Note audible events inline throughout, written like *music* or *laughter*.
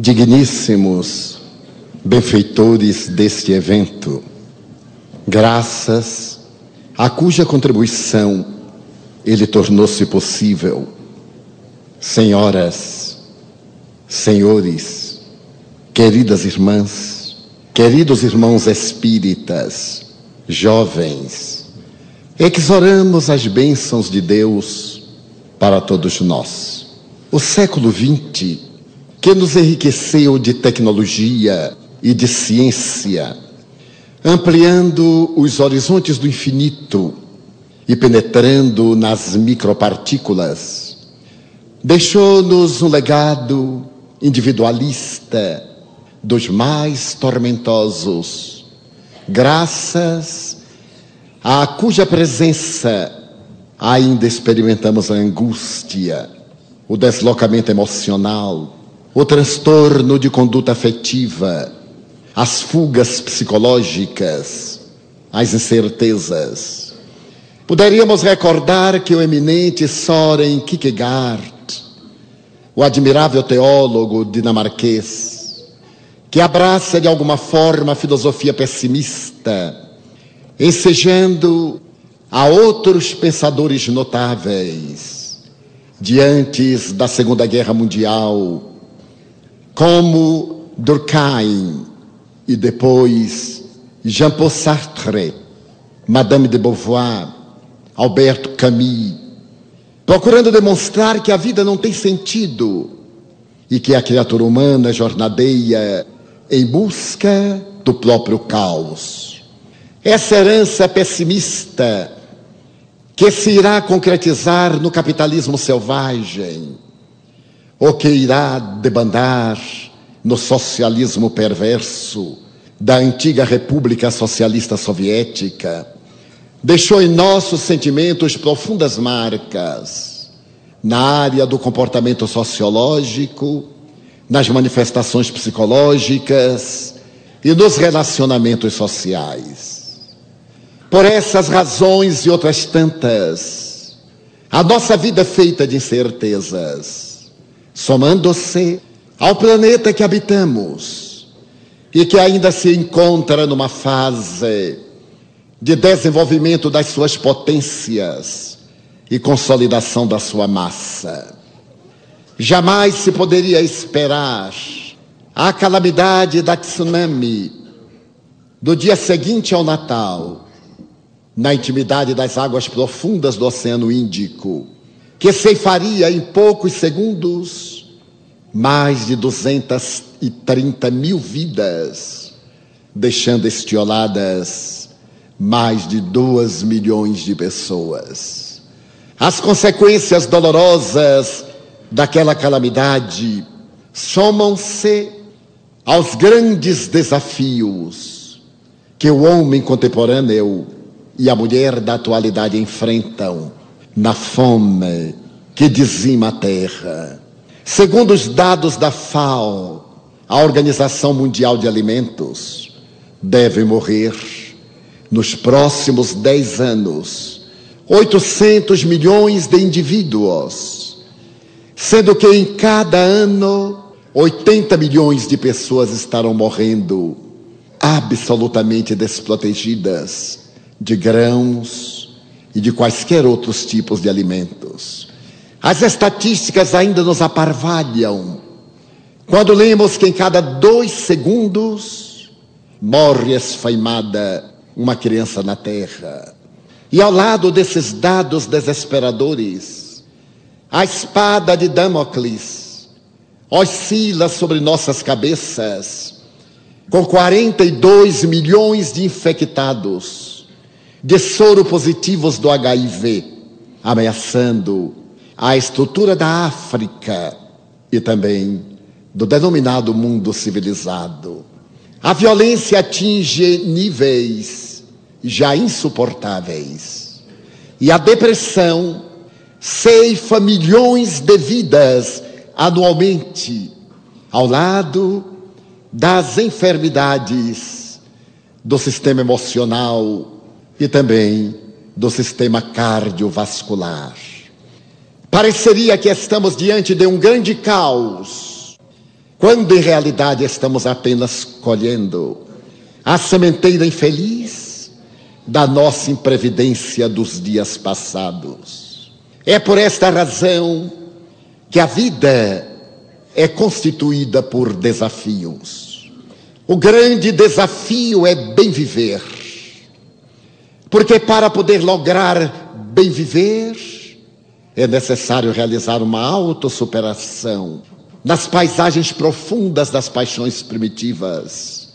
Digníssimos benfeitores deste evento, graças a cuja contribuição ele tornou-se possível. Senhoras, senhores, queridas irmãs, queridos irmãos espíritas, jovens, exoramos as bênçãos de Deus para todos nós. O século XX que nos enriqueceu de tecnologia e de ciência, ampliando os horizontes do infinito e penetrando nas micropartículas, deixou-nos um legado individualista dos mais tormentosos, graças a cuja presença ainda experimentamos a angústia, o deslocamento emocional, o transtorno de conduta afetiva, as fugas psicológicas, as incertezas. Poderíamos recordar que o eminente Soren Kierkegaard, o admirável teólogo dinamarquês, que abraça de alguma forma a filosofia pessimista, ensejando a outros pensadores notáveis, diante da Segunda Guerra Mundial, como Durkheim e depois Jean-Paul Sartre, Madame de Beauvoir, Alberto Camus, procurando demonstrar que a vida não tem sentido e que a criatura humana jornadeia em busca do próprio caos. Essa herança pessimista que se irá concretizar no capitalismo selvagem, ou que irá debandar no socialismo perverso da antiga República Socialista Soviética, deixou em nossos sentimentos profundas marcas na área do comportamento sociológico, nas manifestações psicológicas e nos relacionamentos sociais. Por essas razões e outras tantas, a nossa vida é feita de incertezas somando-se ao planeta que habitamos e que ainda se encontra numa fase de desenvolvimento das suas potências e consolidação da sua massa. Jamais se poderia esperar a calamidade da tsunami do dia seguinte ao Natal, na intimidade das águas profundas do Oceano Índico que ceifaria em poucos segundos mais de 230 mil vidas, deixando estioladas mais de duas milhões de pessoas. As consequências dolorosas daquela calamidade somam-se aos grandes desafios que o homem contemporâneo e a mulher da atualidade enfrentam na fome que dizima a terra. Segundo os dados da FAO, a Organização Mundial de Alimentos, devem morrer nos próximos 10 anos 800 milhões de indivíduos, sendo que em cada ano 80 milhões de pessoas estarão morrendo absolutamente desprotegidas de grãos, e de quaisquer outros tipos de alimentos. As estatísticas ainda nos aparvalham quando lemos que em cada dois segundos morre esfaimada uma criança na terra. E ao lado desses dados desesperadores, a espada de Damocles oscila sobre nossas cabeças, com 42 milhões de infectados de soro positivos do HIV, ameaçando a estrutura da África e também do denominado mundo civilizado. A violência atinge níveis já insuportáveis. E a depressão ceifa milhões de vidas anualmente, ao lado das enfermidades do sistema emocional, e também do sistema cardiovascular. Pareceria que estamos diante de um grande caos quando em realidade estamos apenas colhendo a sementeira infeliz da nossa imprevidência dos dias passados. É por esta razão que a vida é constituída por desafios. O grande desafio é bem viver. Porque para poder lograr bem viver, é necessário realizar uma autossuperação nas paisagens profundas das paixões primitivas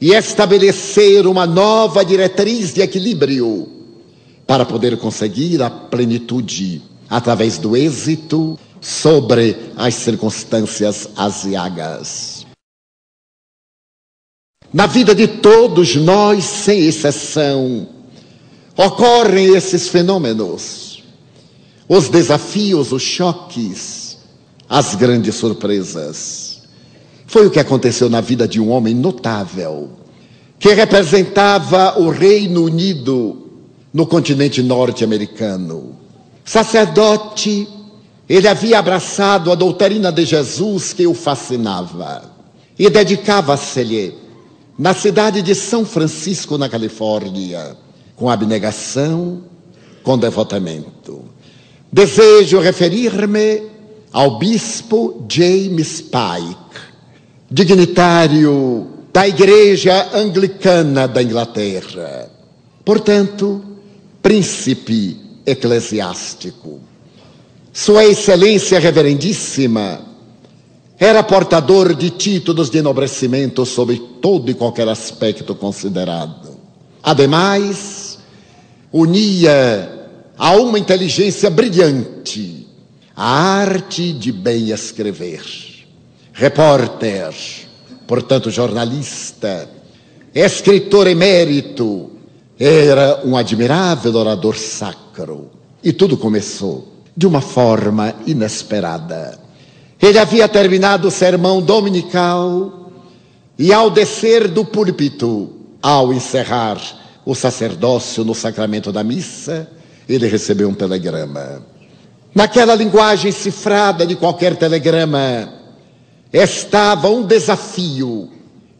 e estabelecer uma nova diretriz de equilíbrio para poder conseguir a plenitude através do êxito sobre as circunstâncias aziagas. Na vida de todos nós, sem exceção, ocorrem esses fenômenos. Os desafios, os choques, as grandes surpresas. Foi o que aconteceu na vida de um homem notável, que representava o Reino Unido no continente norte-americano. Sacerdote, ele havia abraçado a doutrina de Jesus que o fascinava e dedicava-se-lhe na cidade de São Francisco, na Califórnia, com abnegação, com devotamento. Desejo referir-me ao bispo James Pike, dignitário da Igreja Anglicana da Inglaterra, portanto, príncipe eclesiástico. Sua Excelência Reverendíssima era portador de títulos de enobrecimento sobre todo e qualquer aspecto considerado. Ademais, unia a uma inteligência brilhante a arte de bem escrever. Repórter, portanto jornalista, escritor emérito, era um admirável orador sacro. E tudo começou de uma forma inesperada. Ele havia terminado o sermão dominical e, ao descer do púlpito, ao encerrar o sacerdócio no sacramento da missa, ele recebeu um telegrama. Naquela linguagem cifrada de qualquer telegrama, estava um desafio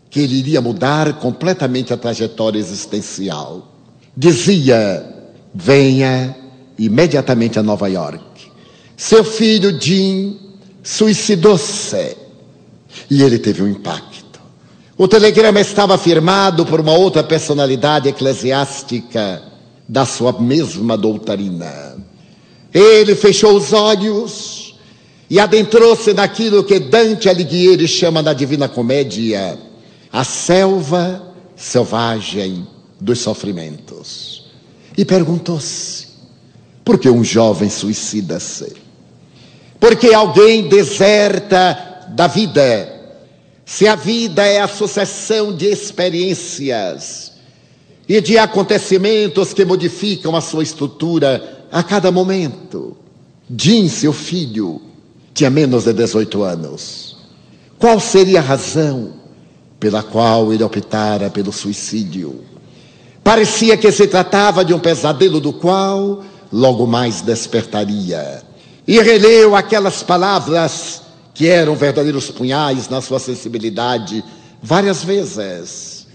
que ele iria mudar completamente a trajetória existencial. Dizia: venha imediatamente a Nova York. Seu filho Jim suicidou-se e ele teve um impacto. O telegrama estava firmado por uma outra personalidade eclesiástica da sua mesma doutrina. Ele fechou os olhos e adentrou-se naquilo que Dante Alighieri chama na Divina Comédia a selva selvagem dos sofrimentos. E perguntou-se: por que um jovem suicida-se? Por que alguém deserta da vida? Se a vida é a sucessão de experiências e de acontecimentos que modificam a sua estrutura a cada momento. Jim, seu filho, tinha menos de 18 anos. Qual seria a razão pela qual ele optara pelo suicídio? Parecia que se tratava de um pesadelo do qual logo mais despertaria. E releu aquelas palavras que eram verdadeiros punhais na sua sensibilidade várias vezes.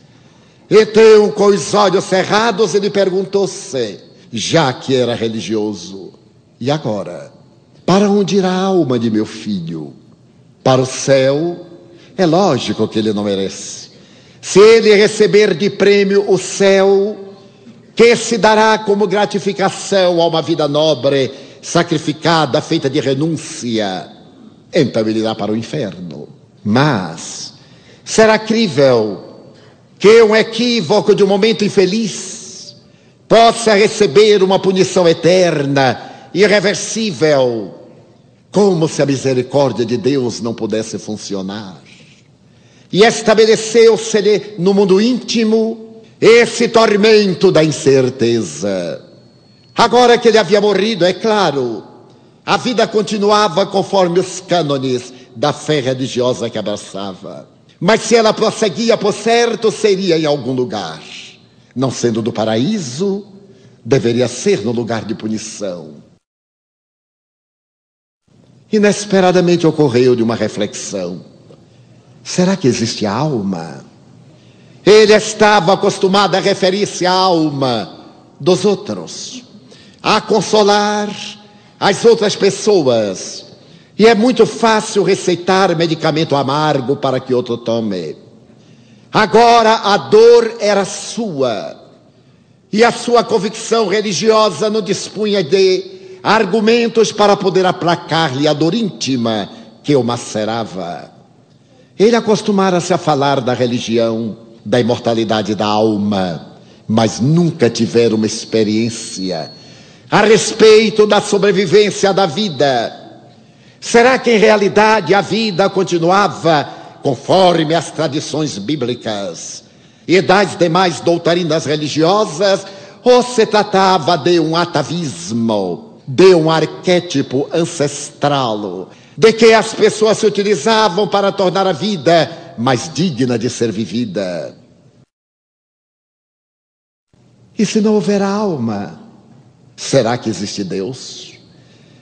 Então, com os olhos cerrados, ele perguntou-se, já que era religioso, e agora? Para onde irá a alma de meu filho? Para o céu? É lógico que ele não merece. Se ele receber de prêmio o céu, que se dará como gratificação a uma vida nobre, sacrificada, feita de renúncia, então ele irá para o inferno. Mas será crível que um equívoco de um momento infeliz possa receber uma punição eterna, irreversível, como se a misericórdia de Deus não pudesse funcionar. E estabeleceu-se-lhe no mundo íntimo esse tormento da incerteza. Agora que ele havia morrido, é claro, a vida continuava conforme os cânones da fé religiosa que abraçava. Mas se ela prosseguia, por certo, seria em algum lugar. Não sendo do paraíso, deveria ser no lugar de punição. Inesperadamente ocorreu de uma reflexão. Será que existe alma? Ele estava acostumado a referir-se à alma dos outros, a consolar as outras pessoas. E é muito fácil receitar medicamento amargo para que outro tome. Agora a dor era sua. E a sua convicção religiosa não dispunha de argumentos para poder aplacar-lhe a dor íntima que o macerava. Ele acostumara-se a falar da religião, da imortalidade da alma, mas nunca tivera uma experiência a respeito da sobrevivência da vida. Será que em realidade a vida continuava conforme as tradições bíblicas e das demais doutrinas religiosas, ou se tratava de um atavismo, de um arquétipo ancestral, de que as pessoas se utilizavam para tornar a vida mais digna de ser vivida? E se não houver alma, será que existe Deus?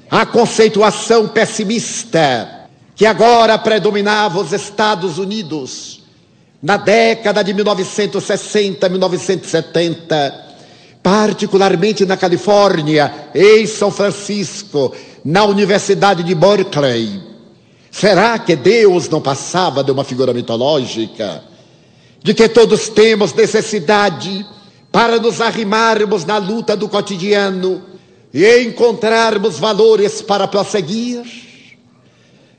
A conceituação pessimista que agora predominava os Estados Unidos na década de 1960, 1970, particularmente na Califórnia, em São Francisco, na Universidade de Berkeley. Será que Deus não passava de uma figura mitológica? De que todos temos necessidade para nos arrimarmos na luta do cotidiano e encontrarmos valores para prosseguir?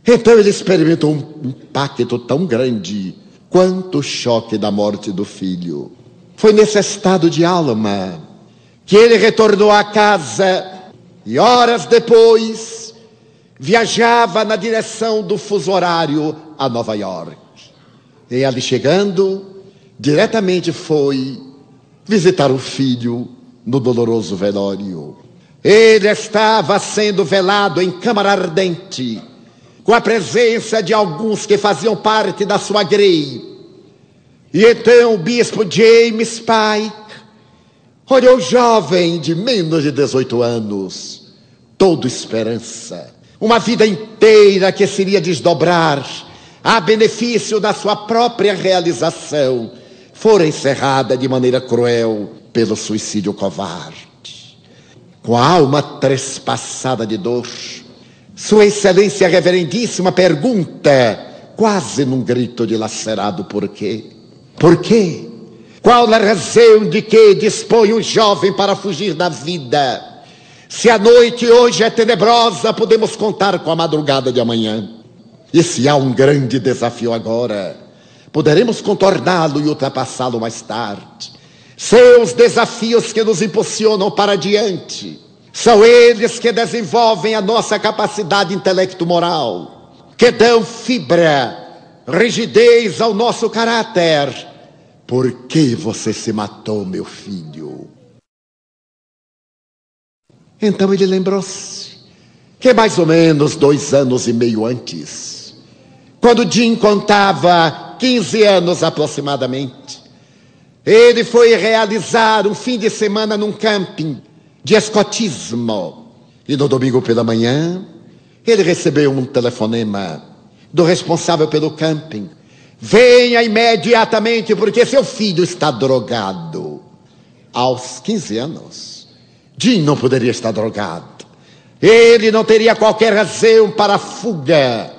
Então ele experimentou um impacto tão grande quanto o choque da morte do filho. Foi nesse estado de alma que ele retornou à casa e horas depois viajava na direção do fuso horário a Nova York. E ali chegando, diretamente foi visitar o filho no doloroso velório. Ele estava sendo velado em câmara ardente com a presença de alguns que faziam parte da sua grei. E então o bispo James Pike olhou jovem de menos de 18 anos, todo esperança, uma vida inteira que seria desdobrar a benefício da sua própria realização, fora encerrada de maneira cruel pelo suicídio covarde. Com a alma trespassada de dor, sua Excelência Reverendíssima pergunta, quase num grito dilacerado, por quê? Por quê? Qual a razão de que dispõe um jovem para fugir da vida? Se a noite hoje é tenebrosa, podemos contar com a madrugada de amanhã. E se há um grande desafio agora, poderemos contorná-lo e ultrapassá-lo mais tarde. São os desafios que nos impulsionam para adiante. São eles que desenvolvem a nossa capacidade intelecto-moral, que dão fibra, rigidez ao nosso caráter. Por que você se matou, meu filho? Então ele lembrou-se que mais ou menos dois anos e meio antes, quando Jim contava 15 anos aproximadamente, ele foi realizar um fim de semana num camping de escotismo. E no domingo pela manhã, ele recebeu um telefonema do responsável pelo camping. Venha imediatamente, porque seu filho está drogado. Aos 15 anos, Jim não poderia estar drogado. Ele não teria qualquer razão para a fuga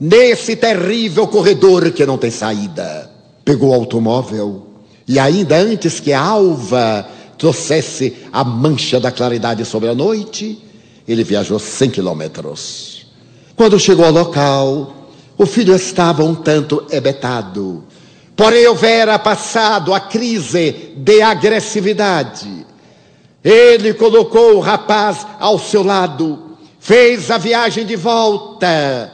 nesse terrível corredor que não tem saída. Pegou o automóvel e, ainda antes que a alva trouxesse a mancha da claridade sobre a noite, ele viajou 100 quilômetros. Quando chegou ao local, o filho estava um tanto ebetado, porém houvera passado a crise de agressividade. Ele colocou o rapaz ao seu lado, fez a viagem de volta.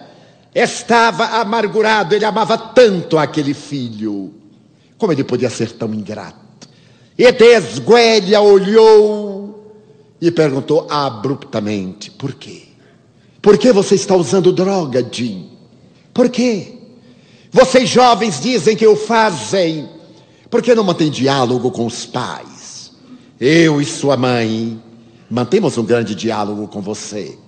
Estava amargurado, ele amava tanto aquele filho. Como ele podia ser tão ingrato? E Desguelha olhou e perguntou abruptamente: Por quê? Por que você está usando droga, Jim? Por quê? Vocês jovens dizem que o fazem. Por que não mantém diálogo com os pais? Eu e sua mãe mantemos um grande diálogo com você.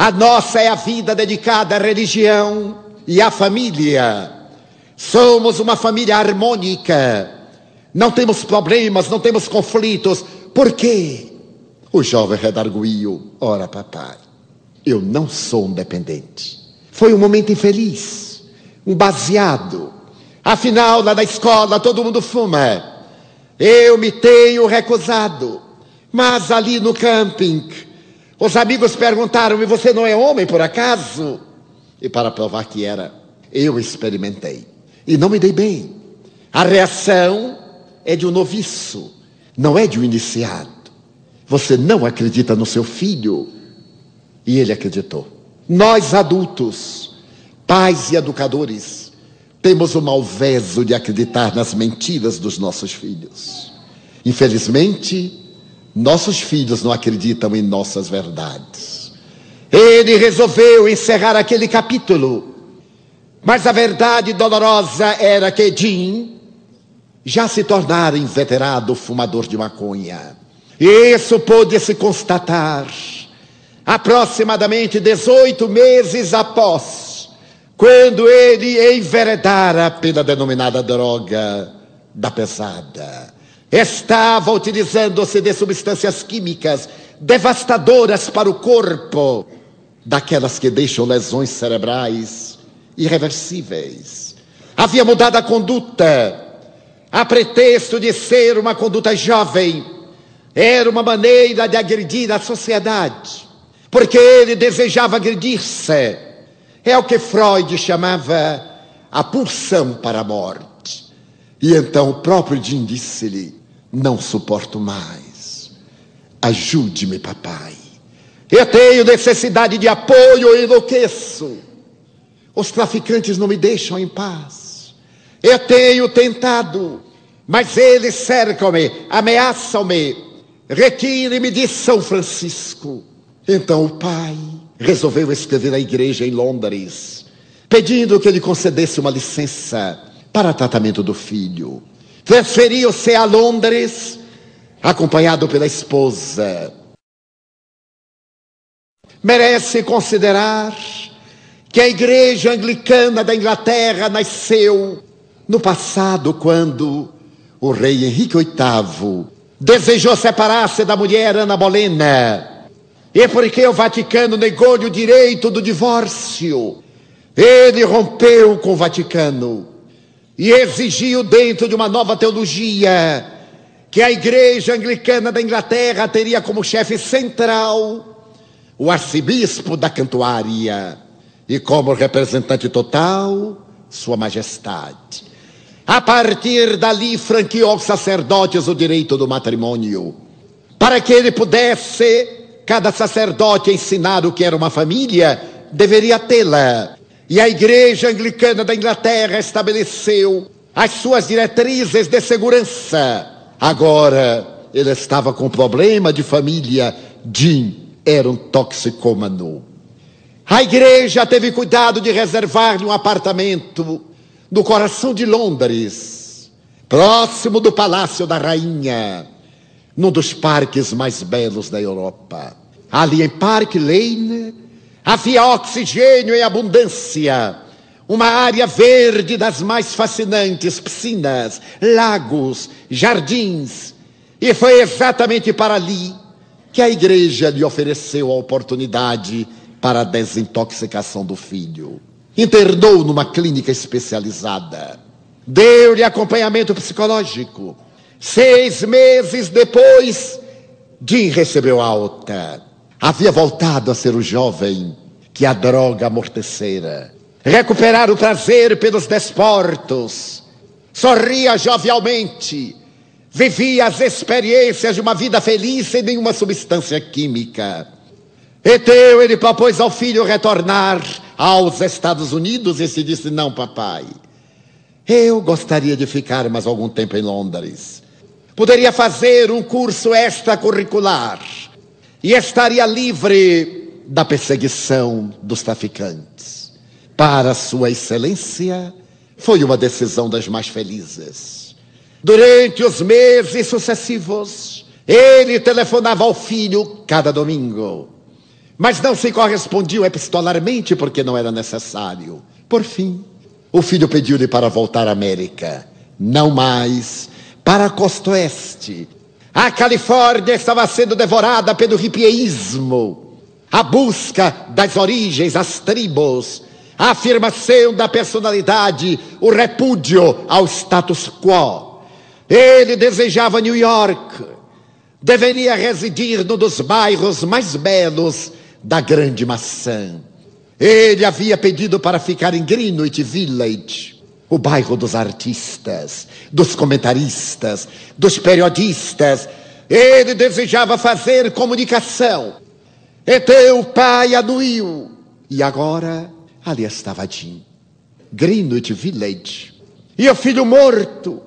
A nossa é a vida dedicada à religião e à família. Somos uma família harmônica. Não temos problemas, não temos conflitos. Por quê? O jovem redarguiu: Ora, papai, eu não sou um dependente. Foi um momento infeliz, um baseado. Afinal, lá na escola todo mundo fuma. Eu me tenho recusado. Mas ali no camping, os amigos perguntaram: E você não é homem por acaso? E para provar que era, eu experimentei. E não me dei bem. A reação é de um noviço, não é de um iniciado. Você não acredita no seu filho e ele acreditou. Nós adultos, pais e educadores, temos o malveso de acreditar nas mentiras dos nossos filhos. Infelizmente, nossos filhos não acreditam em nossas verdades. Ele resolveu encerrar aquele capítulo, mas a verdade dolorosa era que Jim já se tornara inveterado fumador de maconha. Isso pôde se constatar aproximadamente 18 meses após, quando ele enveredara pela denominada droga da pesada. Estava utilizando-se de substâncias químicas devastadoras para o corpo, daquelas que deixam lesões cerebrais irreversíveis. Havia mudado a conduta, a pretexto de ser uma conduta jovem era uma maneira de agredir a sociedade, porque ele desejava agredir-se. É o que Freud chamava a pulsão para a morte. E então o próprio Jim disse-lhe: Não suporto mais. Ajude-me, papai. Eu tenho necessidade de apoio e enlouqueço. Os traficantes não me deixam em paz. Eu tenho tentado, mas eles cercam-me, ameaçam-me, Retire-me de São Francisco. Então o pai resolveu escrever à igreja em Londres, pedindo que ele concedesse uma licença para tratamento do filho. Transferiu-se a Londres, acompanhado pela esposa. Merece considerar que a igreja anglicana da Inglaterra nasceu no passado, quando o rei Henrique VIII desejou separar-se da mulher Ana Bolena. E porque o Vaticano negou-lhe o direito do divórcio, ele rompeu com o Vaticano e exigiu, dentro de uma nova teologia, que a Igreja Anglicana da Inglaterra teria como chefe central o arcebispo da Cantuária e como representante total, Sua Majestade. A partir dali, franqueou aos sacerdotes o direito do matrimônio, para que ele pudesse, cada sacerdote, ensinar o que era uma família, deveria tê-la. E a Igreja Anglicana da Inglaterra estabeleceu as suas diretrizes de segurança. Agora, ele estava com problema de família. Jim era um toxicômano. A igreja teve cuidado de reservar-lhe um apartamento no coração de Londres, próximo do Palácio da Rainha, num dos parques mais belos da Europa. Ali em Park Lane havia oxigênio em abundância, uma área verde das mais fascinantes piscinas, lagos, jardins. E foi exatamente para ali que a igreja lhe ofereceu a oportunidade para a desintoxicação do filho internou numa clínica especializada, deu-lhe acompanhamento psicológico. Seis meses depois, Jim recebeu alta. Havia voltado a ser o jovem que a droga amortecera. Recuperar o prazer pelos desportos. Sorria jovialmente. Vivia as experiências de uma vida feliz sem nenhuma substância química. Então ele propôs ao filho retornar aos Estados Unidos e se disse: Não, papai, eu gostaria de ficar mais algum tempo em Londres. Poderia fazer um curso extracurricular e estaria livre da perseguição dos traficantes. Para Sua Excelência, foi uma decisão das mais felizes. Durante os meses sucessivos, ele telefonava ao filho cada domingo mas não se correspondiam epistolarmente porque não era necessário. Por fim, O filho pediu-lhe para voltar à América. Não mais. Para a costa oeste. A Califórnia estava sendo devorada pelo ripieísmo. A busca das origens, as tribos, a afirmação da personalidade, o repúdio ao status quo. Ele desejava New York. Deveria residir num dos bairros mais belos da Grande Maçã. Ele havia pedido para ficar em Greenwich Village, o bairro dos artistas, dos comentaristas, dos periodistas. Ele desejava fazer comunicação. E teu pai anuiu. E agora ali estava Jim. Greenwich Village. E o filho morto.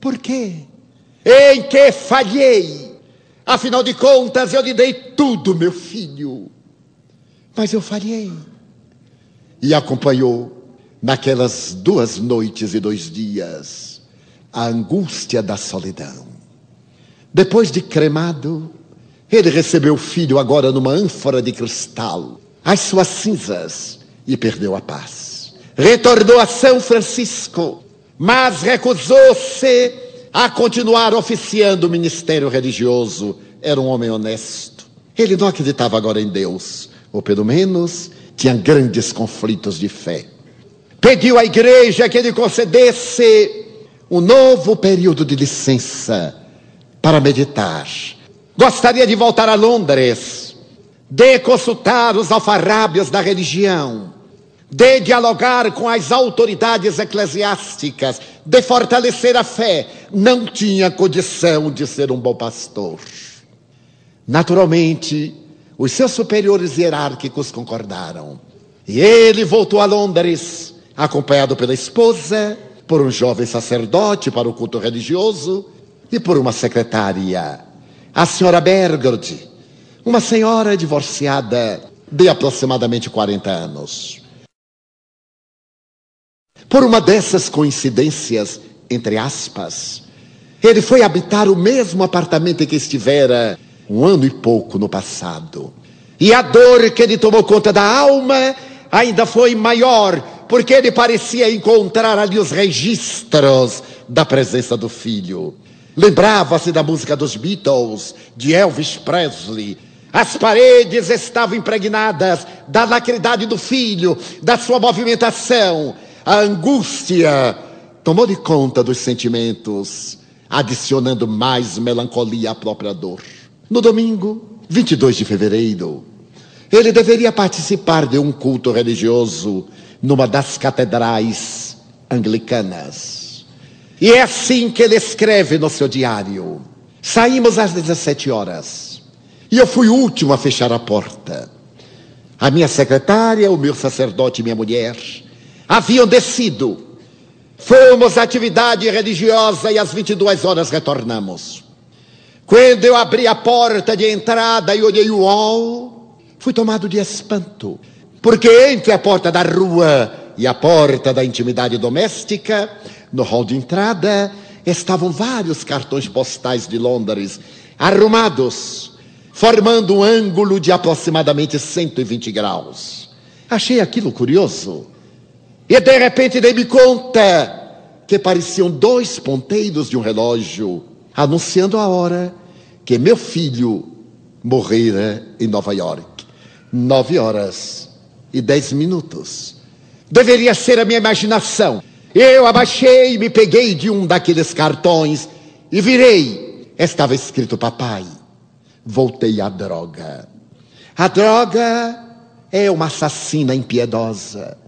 Por quê? Em que falhei? Afinal de contas, eu lhe dei tudo, meu filho. Mas eu falhei e acompanhou naquelas duas noites e dois dias a angústia da solidão. Depois de cremado, ele recebeu o filho agora numa ânfora de cristal, as suas cinzas, e perdeu a paz. Retornou a São Francisco, mas recusou-se a continuar oficiando o ministério religioso. Era um homem honesto. Ele não acreditava agora em Deus, ou pelo menos tinha grandes conflitos de fé. Pediu à igreja que ele concedesse um novo período de licença para meditar. Gostaria de voltar a Londres, de consultar os alfarrábios da religião, de dialogar com as autoridades eclesiásticas, de fortalecer a fé. Não tinha condição de ser um bom pastor. Naturalmente, os seus superiores hierárquicos concordaram. E ele voltou a Londres, acompanhado pela esposa, por um jovem sacerdote para o culto religioso e por uma secretária, a senhora Bergard, uma senhora divorciada de aproximadamente 40 anos. Por uma dessas coincidências, entre aspas, ele foi habitar o mesmo apartamento em que estivera um ano e pouco no passado. E a dor que ele tomou conta da alma ainda foi maior, porque ele parecia encontrar ali os registros da presença do filho. Lembrava-se da música dos Beatles, de Elvis Presley. As paredes estavam impregnadas da lacridade do filho, da sua movimentação. A angústia tomou de conta dos sentimentos, adicionando mais melancolia à própria dor. No domingo, 22 de fevereiro, ele deveria participar de um culto religioso numa das catedrais anglicanas. E é assim que ele escreve no seu diário. Saímos às 17 horas. E eu fui o último a fechar a porta. A minha secretária, o meu sacerdote e minha mulher haviam descido. Fomos à atividade religiosa e às 22 horas retornamos. Quando eu abri a porta de entrada e olhei o hall, fui tomado de espanto. Porque entre a porta da rua e a porta da intimidade doméstica, no hall de entrada, estavam vários cartões postais de Londres, arrumados, formando um ângulo de aproximadamente 120 graus. Achei aquilo curioso. E de repente dei-me conta que pareciam dois ponteiros de um relógio anunciando a hora que meu filho morrera em Nova York. Nove horas e dez minutos. Deveria ser a minha imaginação. Eu abaixei, me peguei de um daqueles cartões e virei. Estava escrito papai. Voltei à droga. A droga é uma assassina impiedosa.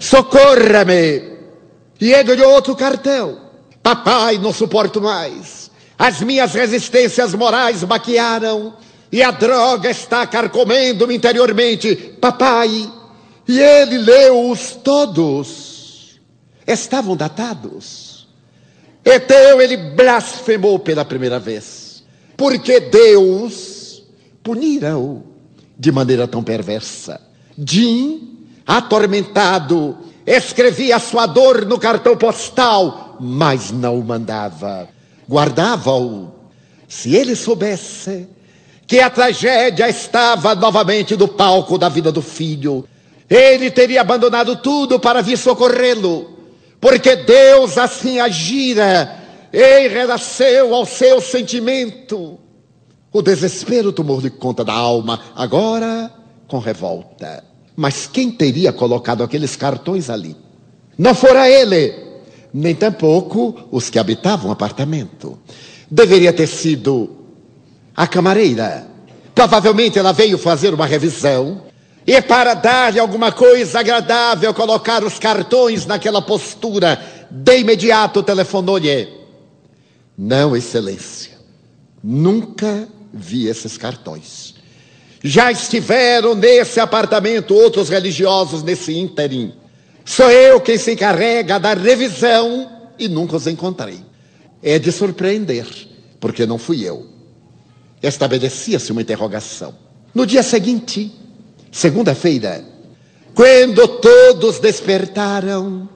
Socorra-me! E ele olhou outro cartão. Papai, não suporto mais. As minhas resistências morais baquearam e a droga está carcomendo-me interiormente. Papai, e ele leu-os todos. Estavam datados. Então ele blasfemou pela primeira vez, porque Deus punira-o de maneira tão perversa. Jim, atormentado, escrevia sua dor no cartão postal, mas não o mandava guardava-o. Se ele soubesse que a tragédia estava novamente no palco da vida do filho, ele teria abandonado tudo para vir socorrê-lo. Porque Deus assim agira em relação ao seu sentimento. O desespero tomou-lhe conta da alma, agora com revolta. Mas quem teria colocado aqueles cartões ali? Não fora ele, nem tampouco os que habitavam o apartamento. Deveria ter sido a camareira. Provavelmente ela veio fazer uma revisão e, para dar-lhe alguma coisa agradável, colocar os cartões naquela postura, de imediato telefonou-lhe. Não, Excelência, nunca vi esses cartões. Já estiveram nesse apartamento outros religiosos nesse ínterim. Sou eu quem se encarrega da revisão e nunca os encontrei. É de surpreender, porque não fui eu. Estabelecia-se uma interrogação. No dia seguinte, segunda-feira, quando todos despertaram,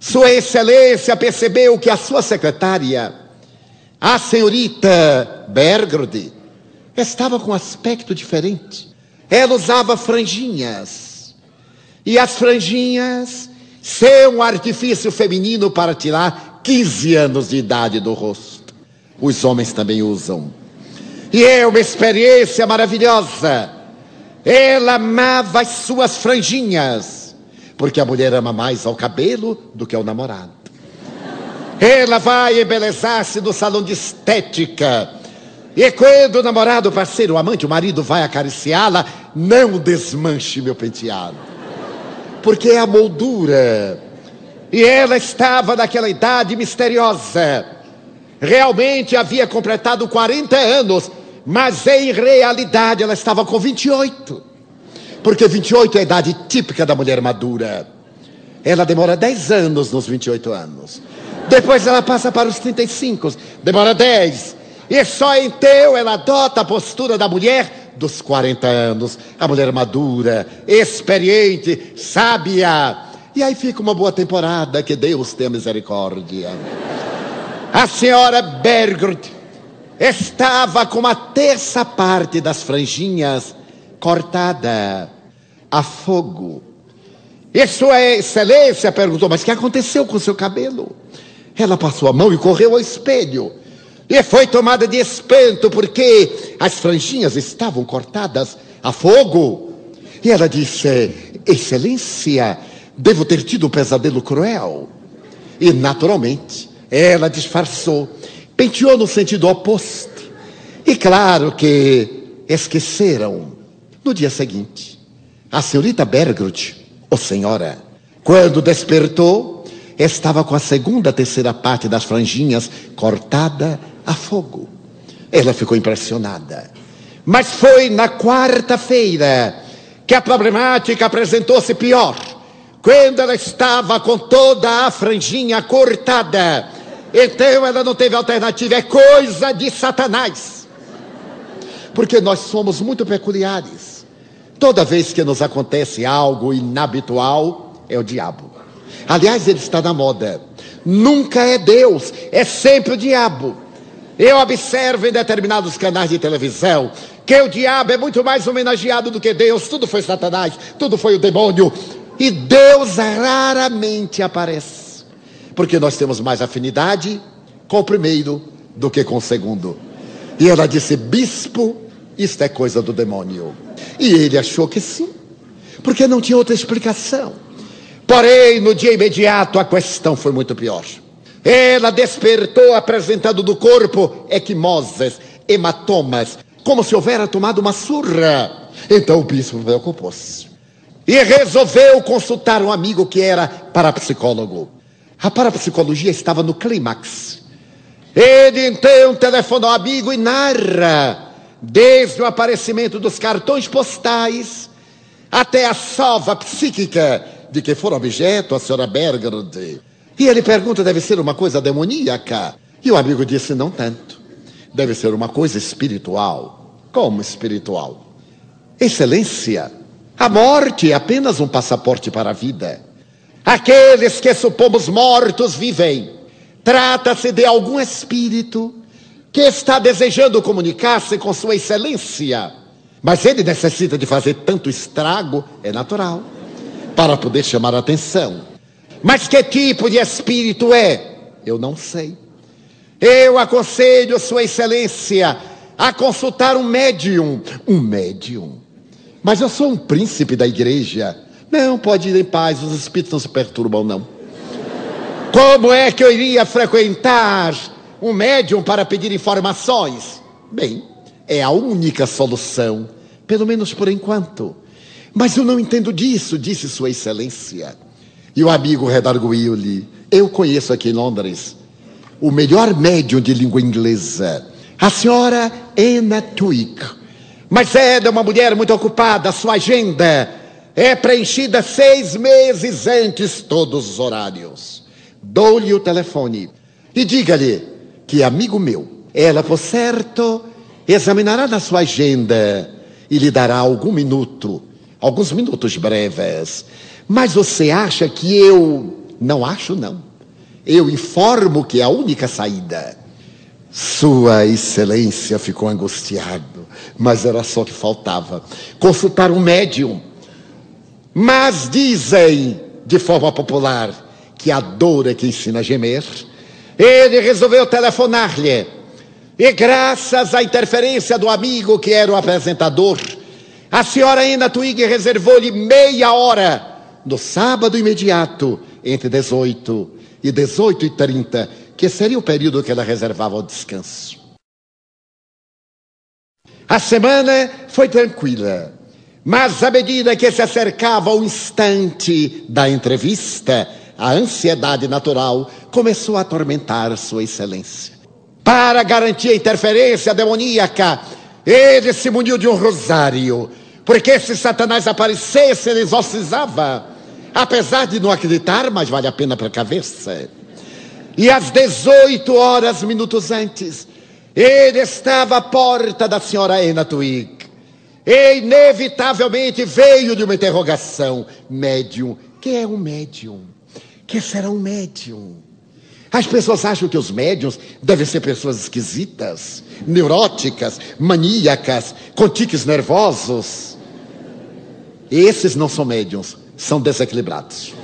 Sua Excelência percebeu que a sua secretária, a senhorita Bergrode, estava com aspecto diferente. Ela usava franjinhas. E as franjinhas são um artifício feminino para tirar 15 anos de idade do rosto. Os homens também usam. E é uma experiência maravilhosa. Ela amava as suas franjinhas, porque a mulher ama mais ao cabelo do que ao namorado. Ela vai embelezar-se no salão de estética e quando o namorado, o parceiro, o amante, o marido vai acariciá-la, não desmanche meu penteado. Porque é a moldura. E ela estava naquela idade misteriosa. Realmente havia completado 40 anos, mas em realidade ela estava com 28. Porque 28 é a idade típica da mulher madura. Ela demora 10 anos nos 28 anos. Depois ela passa para os 35, demora 10. E só então ela adota a postura da mulher dos 40 anos, a mulher madura, experiente, sábia. E aí fica uma boa temporada, que Deus tenha misericórdia. A senhora Bergert estava com uma terça parte das franjinhas cortada a fogo. E Sua Excelência perguntou: Mas o que aconteceu com o seu cabelo? Ela passou a mão e correu ao espelho. E foi tomada de espanto porque as franjinhas estavam cortadas a fogo. E ela disse: Excelência, devo ter tido um pesadelo cruel. E naturalmente, ela disfarçou, penteou no sentido oposto. E claro que esqueceram. No dia seguinte, a senhorita Bergrut, ou senhora, quando despertou, estava com a segunda terceira parte das franjinhas cortada a fogo. Ela ficou impressionada. Mas foi na quarta-feira que a problemática apresentou-se pior. Quando ela estava com toda a franjinha cortada. Então ela não teve alternativa, é coisa de Satanás. Porque nós somos muito peculiares. Toda vez que nos acontece algo inabitual, é o diabo. Aliás, ele está na moda. Nunca é Deus, é sempre o diabo. Eu observo em determinados canais de televisão que o diabo é muito mais homenageado do que Deus. Tudo foi Satanás, tudo foi o demônio. E Deus raramente aparece. Porque nós temos mais afinidade com o primeiro do que com o segundo. E ela disse: Bispo, isto é coisa do demônio. E ele achou que sim, porque não tinha outra explicação. Porém, no dia imediato, a questão foi muito pior. Ela despertou apresentando do corpo equimoses, hematomas, como se houvera tomado uma surra. Então o bispo preocupou-se e resolveu consultar um amigo que era parapsicólogo. A parapsicologia estava no clímax. Ele então telefonou ao amigo e narra, desde o aparecimento dos cartões postais até a sova psíquica de que for objeto a senhora Bergerd. E ele pergunta: deve ser uma coisa demoníaca? E o amigo disse: não tanto. Deve ser uma coisa espiritual. Como espiritual? Excelência, a morte é apenas um passaporte para a vida. Aqueles que supomos mortos vivem. Trata-se de algum espírito que está desejando comunicar-se com Sua Excelência. Mas ele necessita de fazer tanto estrago, é natural, para poder chamar a atenção. Mas que tipo de espírito é? Eu não sei. Eu aconselho Sua Excelência a consultar um médium. Um médium. Mas eu sou um príncipe da igreja. Não, pode ir em paz, os espíritos não se perturbam, não. Como é que eu iria frequentar um médium para pedir informações? Bem, é a única solução, pelo menos por enquanto. Mas eu não entendo disso, disse Sua Excelência. E o amigo redarguiu-lhe: Eu conheço aqui em Londres o melhor médium de língua inglesa, a senhora Anna Twig. Mas é uma mulher muito ocupada, sua agenda é preenchida seis meses antes todos os horários. Dou-lhe o telefone e diga-lhe que, amigo meu, ela, por certo, examinará na sua agenda e lhe dará algum minuto, alguns minutos breves. Mas você acha que eu. Não acho, não. Eu informo que é a única saída. Sua Excelência ficou angustiado, mas era só que faltava. Consultar um médium. Mas dizem, de forma popular, que a dor é que ensina a gemer. Ele resolveu telefonar-lhe. E graças à interferência do amigo que era o apresentador, a senhora Ana Twig reservou-lhe meia hora no sábado imediato, entre 18 e 18 e 30, que seria o período que ela reservava ao descanso. A semana foi tranquila, mas à medida que se acercava o instante da entrevista, a ansiedade natural começou a atormentar Sua Excelência. Para garantir a interferência demoníaca, ele se muniu de um rosário, porque se Satanás aparecesse, ele exorcizava. Apesar de não acreditar, mas vale a pena para a cabeça. E às 18 horas, minutos antes, ele estava à porta da senhora Ana Twig. E inevitavelmente veio de uma interrogação: médium. Que é um médium? Que será um médium? As pessoas acham que os médiums devem ser pessoas esquisitas, neuróticas, maníacas, com tiques nervosos. Esses não são médiums, são desequilibrados.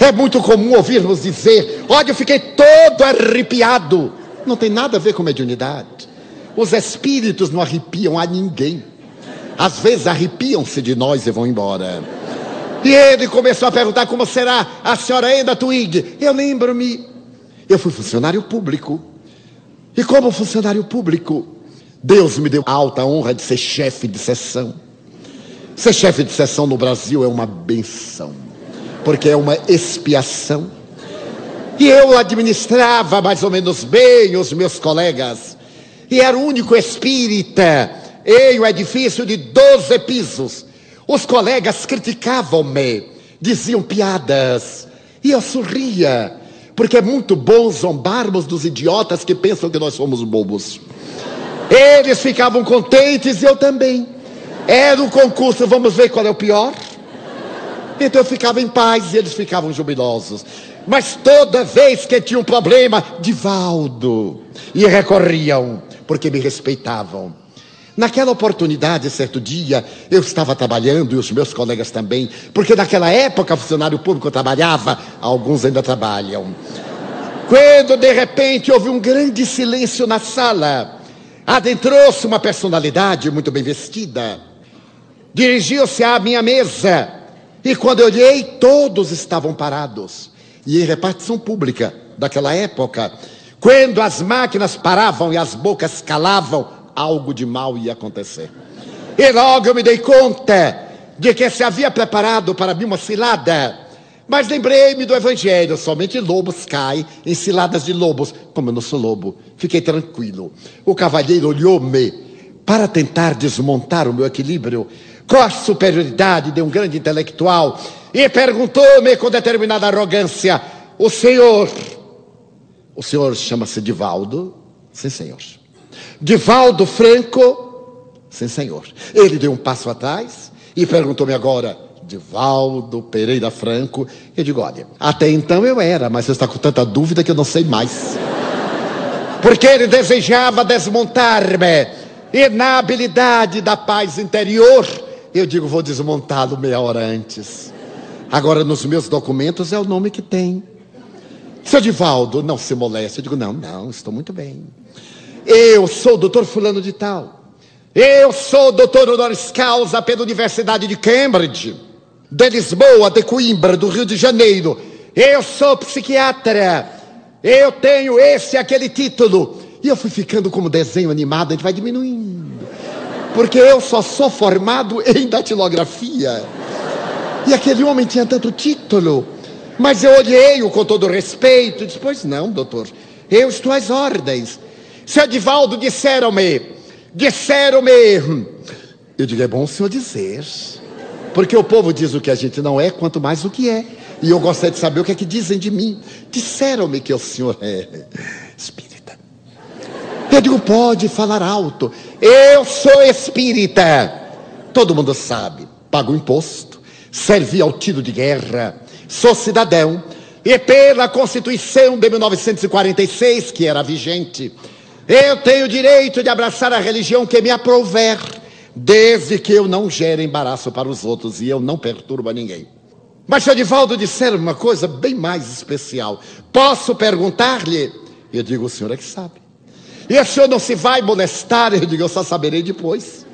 É muito comum ouvirmos dizer: Olha, eu fiquei todo arrepiado. Não tem nada a ver com mediunidade. Os espíritos não arrepiam a ninguém. Às vezes arrepiam-se de nós e vão embora. E ele começou a perguntar como será a senhora ainda Twig. Eu lembro-me, eu fui funcionário público. E como funcionário público, Deus me deu a alta honra de ser chefe de sessão. Ser chefe de sessão no Brasil é uma benção, porque é uma expiação. E eu administrava mais ou menos bem os meus colegas, e era o único espírita em um edifício de 12 pisos. Os colegas criticavam-me, diziam piadas, e eu sorria, porque é muito bom zombarmos dos idiotas que pensam que nós somos bobos. Eles ficavam contentes e eu também. Era um concurso, vamos ver qual é o pior. Então eu ficava em paz e eles ficavam jubilosos. Mas toda vez que tinha um problema, Divaldo, e recorriam, porque me respeitavam. Naquela oportunidade, certo dia, eu estava trabalhando e os meus colegas também, porque naquela época funcionário público trabalhava, alguns ainda trabalham. Quando de repente houve um grande silêncio na sala, adentrou-se uma personalidade muito bem vestida, Dirigiu-se à minha mesa e quando eu olhei, todos estavam parados. E em repartição pública daquela época, quando as máquinas paravam e as bocas calavam, algo de mal ia acontecer. E logo eu me dei conta de que se havia preparado para mim uma cilada. Mas lembrei-me do Evangelho: somente lobos caem em ciladas de lobos. Como eu não sou lobo, fiquei tranquilo. O cavalheiro olhou-me para tentar desmontar o meu equilíbrio com a superioridade de um grande intelectual e perguntou-me com determinada arrogância: O senhor, o senhor chama-se Divaldo? Sim, senhor. Divaldo Franco? Sim, senhor. Ele deu um passo atrás e perguntou-me agora: Divaldo Pereira Franco? Eu digo: Olha, até então eu era, mas você está com tanta dúvida que eu não sei mais. *laughs* Porque ele desejava desmontar-me e na habilidade da paz interior eu digo, vou desmontá-lo meia hora antes. Agora, nos meus documentos é o nome que tem. Seu Divaldo, não se moleste. Eu digo, não, não, estou muito bem. Eu sou o doutor fulano de tal. Eu sou o doutor honoris causa pela Universidade de Cambridge, de Lisboa, de Coimbra, do Rio de Janeiro. Eu sou psiquiatra. Eu tenho esse e aquele título. E eu fui ficando como desenho animado, a gente vai diminuindo. Porque eu só sou formado em datilografia. E aquele homem tinha tanto título. Mas eu olhei-o com todo respeito e disse: Pois não, doutor, eu estou às ordens. Seu Divaldo, disseram-me, disseram-me. Eu digo: É bom o senhor dizer. Porque o povo diz o que a gente não é, quanto mais o que é. E eu gostaria de saber o que é que dizem de mim. Disseram-me que o senhor é espírita. Eu digo: Pode falar alto. Eu sou espírita. Todo mundo sabe. Pago imposto, servi ao tiro de guerra sou cidadão e pela Constituição de 1946, que era vigente, eu tenho direito de abraçar a religião que me aprouver, desde que eu não gere embaraço para os outros e eu não perturbo a ninguém. Mas se Edivaldo disser uma coisa bem mais especial, posso perguntar-lhe? Eu digo, o senhor é que sabe. E o senhor não se vai molestar? Eu digo, eu só saberei depois.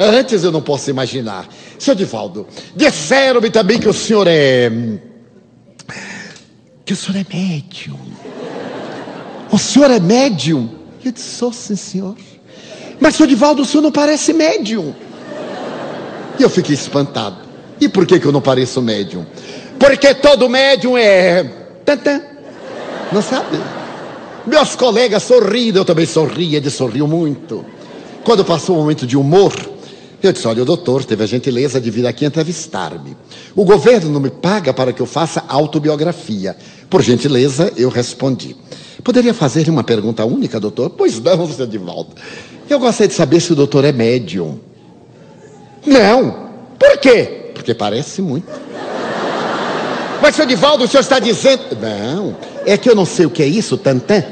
Antes eu não posso imaginar. Seu Divaldo, disseram-me também que o senhor é. que o senhor é médium. O senhor é médium? Eu disse, sou sim, senhor. Mas, senhor Divaldo, o senhor não parece médium. E eu fiquei espantado. E por que, que eu não pareço médium? Porque todo médium é. Tantã. Não sabe? Meus colegas sorriram, eu também sorria, eles sorriam muito. Quando passou o um momento de humor, eu disse: Olha, o doutor teve a gentileza de vir aqui entrevistar-me. O governo não me paga para que eu faça autobiografia. Por gentileza, eu respondi. Poderia fazer-lhe uma pergunta única, doutor? Pois não, *laughs* seu Divaldo. Eu gostaria de saber se o doutor é médium. Não. Por quê? Porque parece muito. *laughs* Mas, seu Divaldo, o senhor está dizendo. Não, é que eu não sei o que é isso, tantã.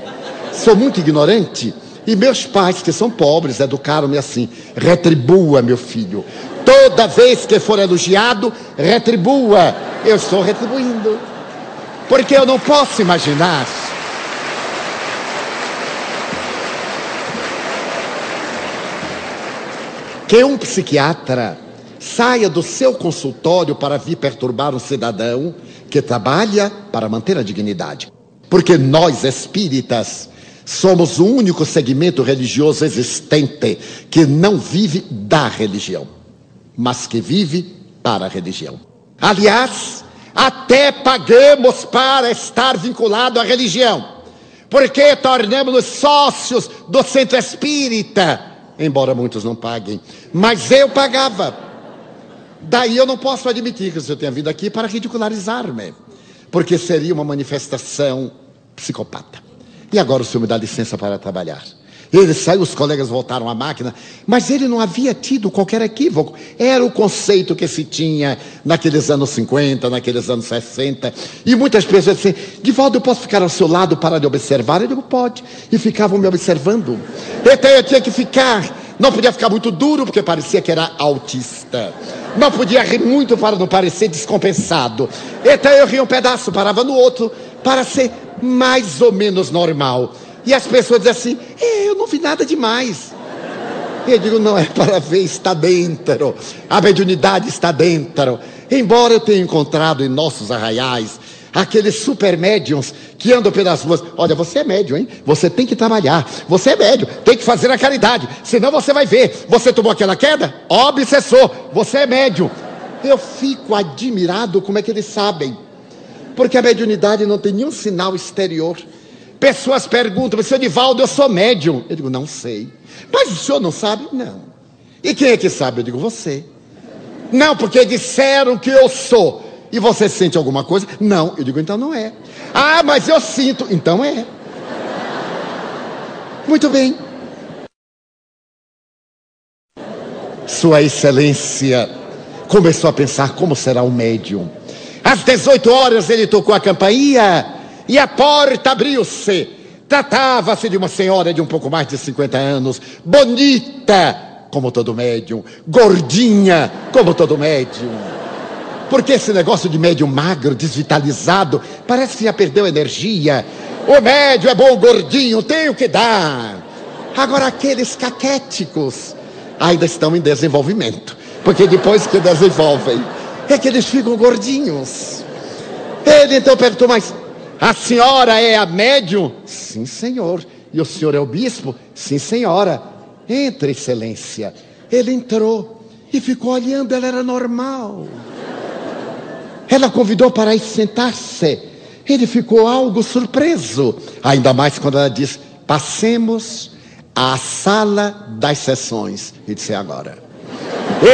Sou muito ignorante. E meus pais, que são pobres, educaram-me assim: retribua, meu filho. Toda vez que for elogiado, retribua. Eu estou retribuindo. Porque eu não posso imaginar. Que um psiquiatra saia do seu consultório para vir perturbar um cidadão que trabalha para manter a dignidade. Porque nós espíritas Somos o único segmento religioso existente que não vive da religião, mas que vive para a religião. Aliás, até pagamos para estar vinculado à religião, porque tornamos-nos sócios do centro espírita, embora muitos não paguem, mas eu pagava. Daí eu não posso admitir que o senhor tenha vindo aqui para ridicularizar-me, porque seria uma manifestação psicopata. E agora o senhor me dá licença para trabalhar. Ele saiu, os colegas voltaram à máquina, mas ele não havia tido qualquer equívoco. Era o conceito que se tinha naqueles anos 50, naqueles anos 60. E muitas pessoas diziam: Divaldo, eu posso ficar ao seu lado para lhe observar? Eu digo: pode. E ficavam me observando. Então eu tinha que ficar. Não podia ficar muito duro, porque parecia que era autista. Não podia rir muito para não parecer descompensado. Então eu ria um pedaço, parava no outro, para ser mais ou menos normal. E as pessoas dizem assim: é, eu não vi nada demais. Eu digo: não é para ver, está dentro. A mediunidade está dentro. Embora eu tenha encontrado em nossos arraiais aqueles super médiums que andam pelas ruas. Olha, você é médium, hein? Você tem que trabalhar. Você é médium, tem que fazer a caridade. Senão você vai ver. Você tomou aquela queda? Obsessor. Você é médium. Eu fico admirado como é que eles sabem. Porque a mediunidade não tem nenhum sinal exterior. Pessoas perguntam, mas seu Divaldo, eu sou médium. Eu digo, não sei. Mas o senhor não sabe? Não. E quem é que sabe? Eu digo, você. Não, porque disseram que eu sou. E você sente alguma coisa? Não. Eu digo, então não é. Ah, mas eu sinto. Então é. *laughs* Muito bem. Sua Excelência começou a pensar como será o médium. Às 18 horas ele tocou a campainha e a porta abriu-se. Tratava-se de uma senhora de um pouco mais de 50 anos, bonita, como todo médium, gordinha, como todo médium. porque esse negócio de médium magro, desvitalizado, parece que já perdeu energia. O médio é bom gordinho, tem o que dar. Agora, aqueles caquéticos ainda estão em desenvolvimento, porque depois que desenvolvem, é que eles ficam gordinhos. Ele então perguntou, mas a senhora é a médium? Sim, senhor. E o senhor é o bispo? Sim, senhora. Entre, excelência. Ele entrou e ficou olhando, ela era normal. Ela convidou para ir sentar-se. Ele ficou algo surpreso, ainda mais quando ela disse: Passemos à sala das sessões. E disse: Agora.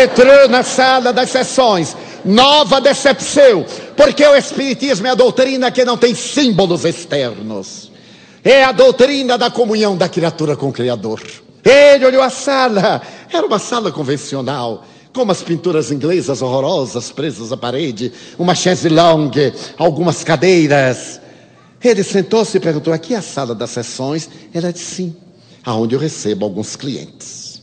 Entrou na sala das sessões. Nova decepção, porque o Espiritismo é a doutrina que não tem símbolos externos. É a doutrina da comunhão da criatura com o Criador. Ele olhou a sala, era uma sala convencional, com umas pinturas inglesas horrorosas presas à parede, uma chaise longue, algumas cadeiras. Ele sentou-se e perguntou: aqui é a sala das sessões? Ela disse sim, aonde eu recebo alguns clientes.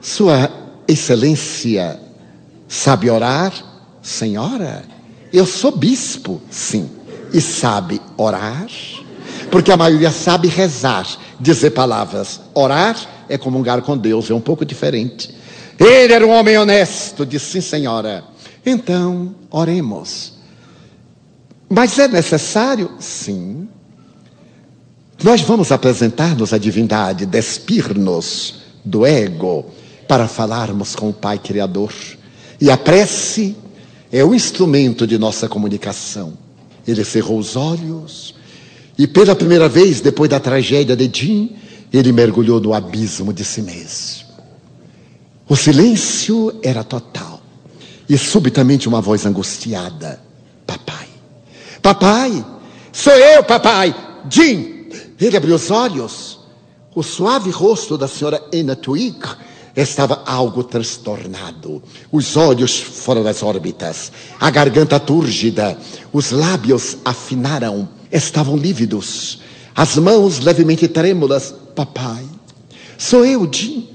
Sua Excelência sabe orar? Senhora, eu sou bispo, sim. E sabe orar? Porque a maioria sabe rezar, dizer palavras. Orar é comungar com Deus, é um pouco diferente. Ele era um homem honesto, disse sim, senhora. Então, oremos. Mas é necessário? Sim. Nós vamos apresentar-nos à divindade, despir-nos do ego para falarmos com o Pai Criador. E a prece é o instrumento de nossa comunicação. Ele cerrou os olhos e, pela primeira vez, depois da tragédia de Jim, ele mergulhou no abismo de si mesmo. O silêncio era total. E subitamente uma voz angustiada: Papai, papai, sou eu, papai, Jim. Ele abriu os olhos. O suave rosto da senhora Anna Twig estava algo transtornado, os olhos fora das órbitas, a garganta túrgida, os lábios afinaram, estavam lívidos, as mãos levemente trêmulas. Papai, sou eu, Jim.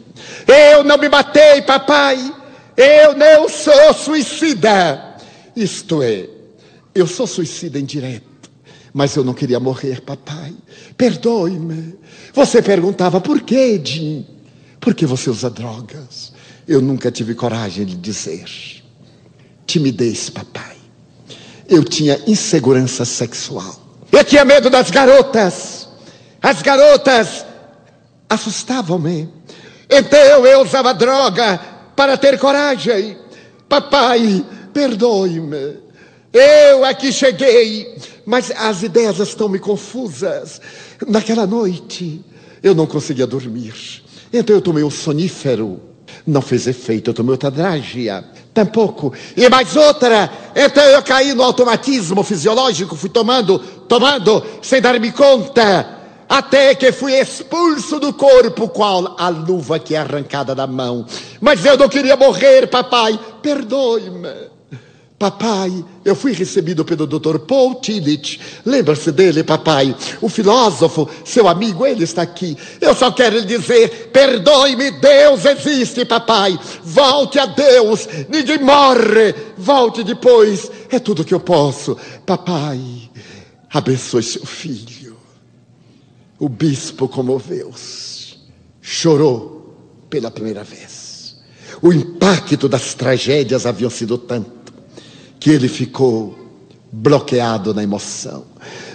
Eu não me matei, papai. Eu não sou suicida. Isto é, eu sou suicida indireto, mas eu não queria morrer, papai. Perdoe-me. Você perguntava por que, Jim? Por que você usa drogas? Eu nunca tive coragem de dizer. Timidez, papai. Eu tinha insegurança sexual. Eu tinha medo das garotas. As garotas assustavam-me. Então eu usava droga para ter coragem. Papai, perdoe-me. Eu aqui cheguei, mas as ideias estão me confusas. Naquela noite, eu não conseguia dormir. Então eu tomei um sonífero. Não fez efeito, eu tomei outra drágia. Tampouco. E mais outra. Então eu caí no automatismo fisiológico, fui tomando, tomando, sem dar-me conta. Até que fui expulso do corpo, qual a luva que é arrancada da mão. Mas eu não queria morrer, papai. Perdoe-me. Papai, eu fui recebido pelo Dr. Paul Tillich. Lembra-se dele, papai? O filósofo, seu amigo, ele está aqui. Eu só quero lhe dizer: perdoe-me, Deus existe, papai. Volte a Deus, ninguém morre. Volte depois, é tudo que eu posso. Papai, abençoe seu filho. O bispo comoveu-se, chorou pela primeira vez. O impacto das tragédias havia sido tanto que ele ficou bloqueado na emoção.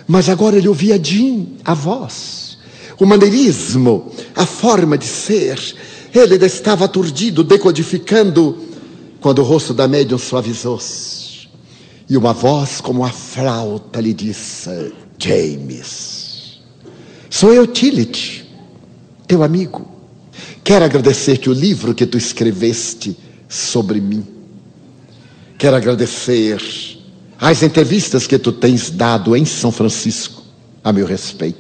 Mas agora ele ouvia Jim, a voz, o maneirismo, a forma de ser. Ele ainda estava aturdido, decodificando, quando o rosto da médium suavizou-se. E uma voz como a flauta lhe disse: James, sou eu, Tillich, teu amigo. Quero agradecer-te o livro que tu escreveste sobre mim. Quero agradecer as entrevistas que tu tens dado em São Francisco a meu respeito.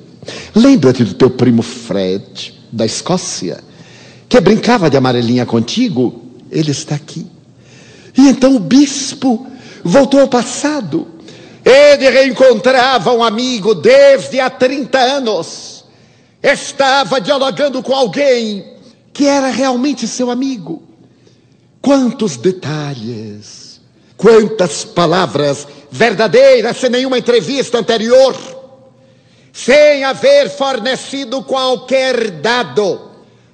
Lembra-te do teu primo Fred, da Escócia, que brincava de amarelinha contigo. Ele está aqui. E então o bispo voltou ao passado. Ele reencontrava um amigo desde há 30 anos. Estava dialogando com alguém que era realmente seu amigo. Quantos detalhes Quantas palavras verdadeiras, sem nenhuma entrevista anterior, sem haver fornecido qualquer dado.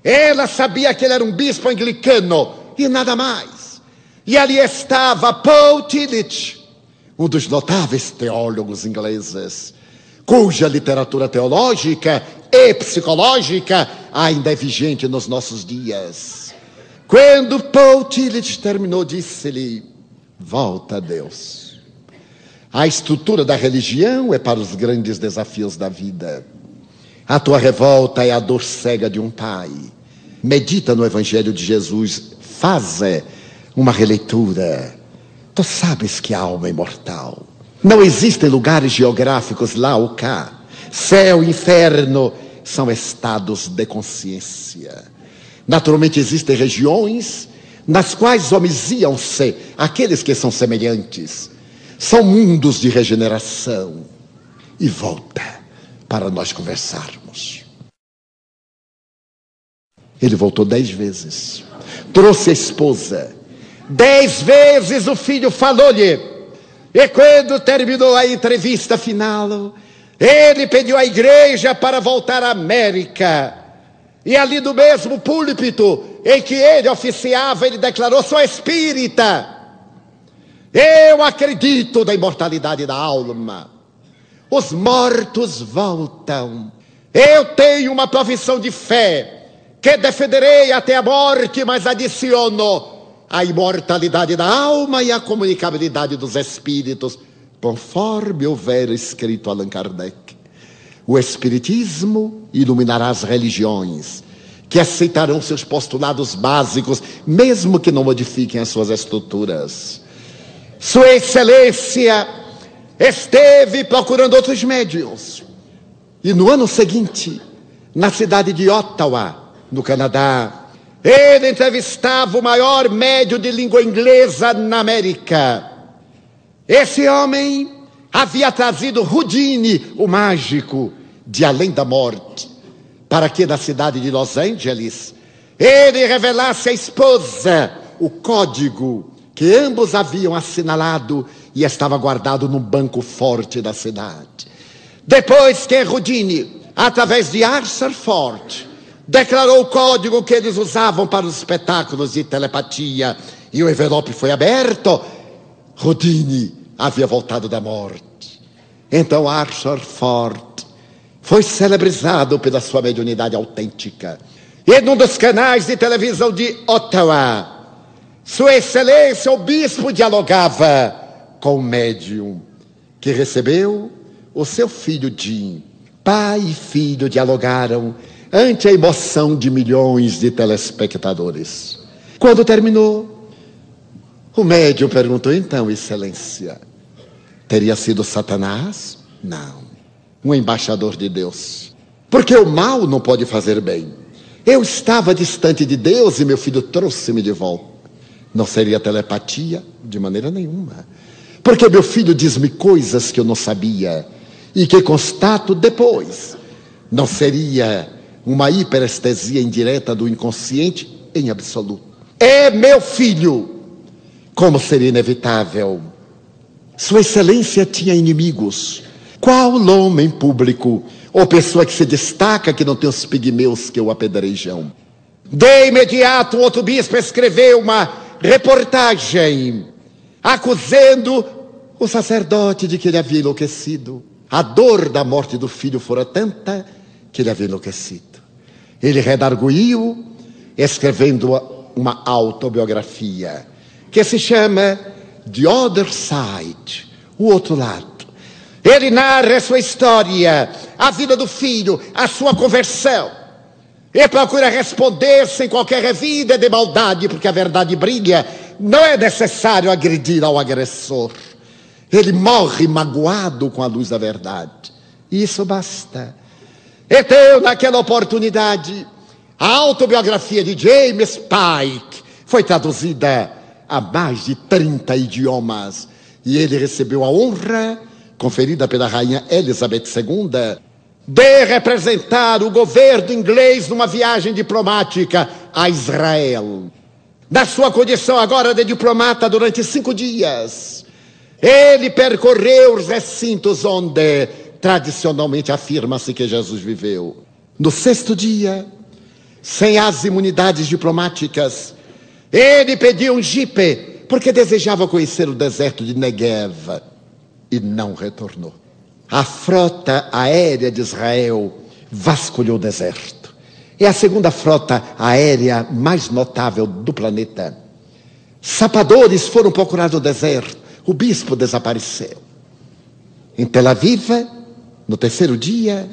Ela sabia que ele era um bispo anglicano e nada mais. E ali estava Paul Tillich, um dos notáveis teólogos ingleses, cuja literatura teológica e psicológica ainda é vigente nos nossos dias. Quando Paul Tillich terminou, disse-lhe: Volta a Deus. A estrutura da religião é para os grandes desafios da vida. A tua revolta é a dor cega de um pai. Medita no Evangelho de Jesus, faz uma releitura. Tu sabes que a alma é imortal. Não existem lugares geográficos lá ou cá. Céu, inferno são estados de consciência. Naturalmente existem regiões nas quais homiziam-se aqueles que são semelhantes. São mundos de regeneração. E volta para nós conversarmos. Ele voltou dez vezes. Trouxe a esposa. Dez vezes o filho falou-lhe. E quando terminou a entrevista final, ele pediu à igreja para voltar à América. E ali do mesmo púlpito em que ele oficiava, ele declarou: sou espírita. Eu acredito na imortalidade da alma. Os mortos voltam. Eu tenho uma profissão de fé que defenderei até a morte, mas adiciono a imortalidade da alma e a comunicabilidade dos espíritos, conforme houver escrito Allan Kardec. O Espiritismo iluminará as religiões, que aceitarão seus postulados básicos, mesmo que não modifiquem as suas estruturas. Sua Excelência esteve procurando outros médios. E no ano seguinte, na cidade de Ottawa, no Canadá, ele entrevistava o maior médio de língua inglesa na América. Esse homem havia trazido Houdini, o mágico, de além da morte, para que na cidade de Los Angeles ele revelasse à esposa o código que ambos haviam assinalado e estava guardado num banco forte da cidade. Depois que Houdini, através de Arthur Ford, declarou o código que eles usavam para os espetáculos de telepatia e o envelope foi aberto, Houdini havia voltado da morte. Então Arthur Ford foi celebrizado pela sua mediunidade autêntica. E num dos canais de televisão de Ottawa, Sua Excelência, o bispo, dialogava com o médium que recebeu o seu filho Jim. Pai e filho dialogaram ante a emoção de milhões de telespectadores. Quando terminou, o médium perguntou então, Excelência, teria sido Satanás? Não. Um embaixador de Deus. Porque o mal não pode fazer bem. Eu estava distante de Deus e meu filho trouxe-me de volta. Não seria telepatia? De maneira nenhuma. Porque meu filho diz-me coisas que eu não sabia e que constato depois. Não seria uma hiperestesia indireta do inconsciente em absoluto. É meu filho como seria inevitável. Sua Excelência tinha inimigos. Qual homem público ou pessoa que se destaca que não tem os pigmeus que o apedrejam? De imediato, outro bispo escreveu uma reportagem acusando o sacerdote de que ele havia enlouquecido. A dor da morte do filho fora tanta que ele havia enlouquecido. Ele redarguiu, escrevendo uma autobiografia que se chama The Other Side, o outro lado. Ele narra a sua história, a vida do filho, a sua conversão. E procura responder sem qualquer revida de maldade, porque a verdade brilha. Não é necessário agredir ao agressor. Ele morre magoado com a luz da verdade. Isso basta. Então, naquela oportunidade, a autobiografia de James Pike foi traduzida a mais de 30 idiomas. E ele recebeu a honra, conferida pela rainha Elizabeth II, de representar o governo inglês numa viagem diplomática a Israel. Na sua condição agora de diplomata durante cinco dias, ele percorreu os recintos onde tradicionalmente afirma-se que Jesus viveu. No sexto dia, sem as imunidades diplomáticas, ele pediu um jipe porque desejava conhecer o deserto de Negev e não retornou. A frota aérea de Israel vasculhou o deserto. É a segunda frota aérea mais notável do planeta. Sapadores foram procurar no deserto. O bispo desapareceu. Em Tel Aviv, no terceiro dia,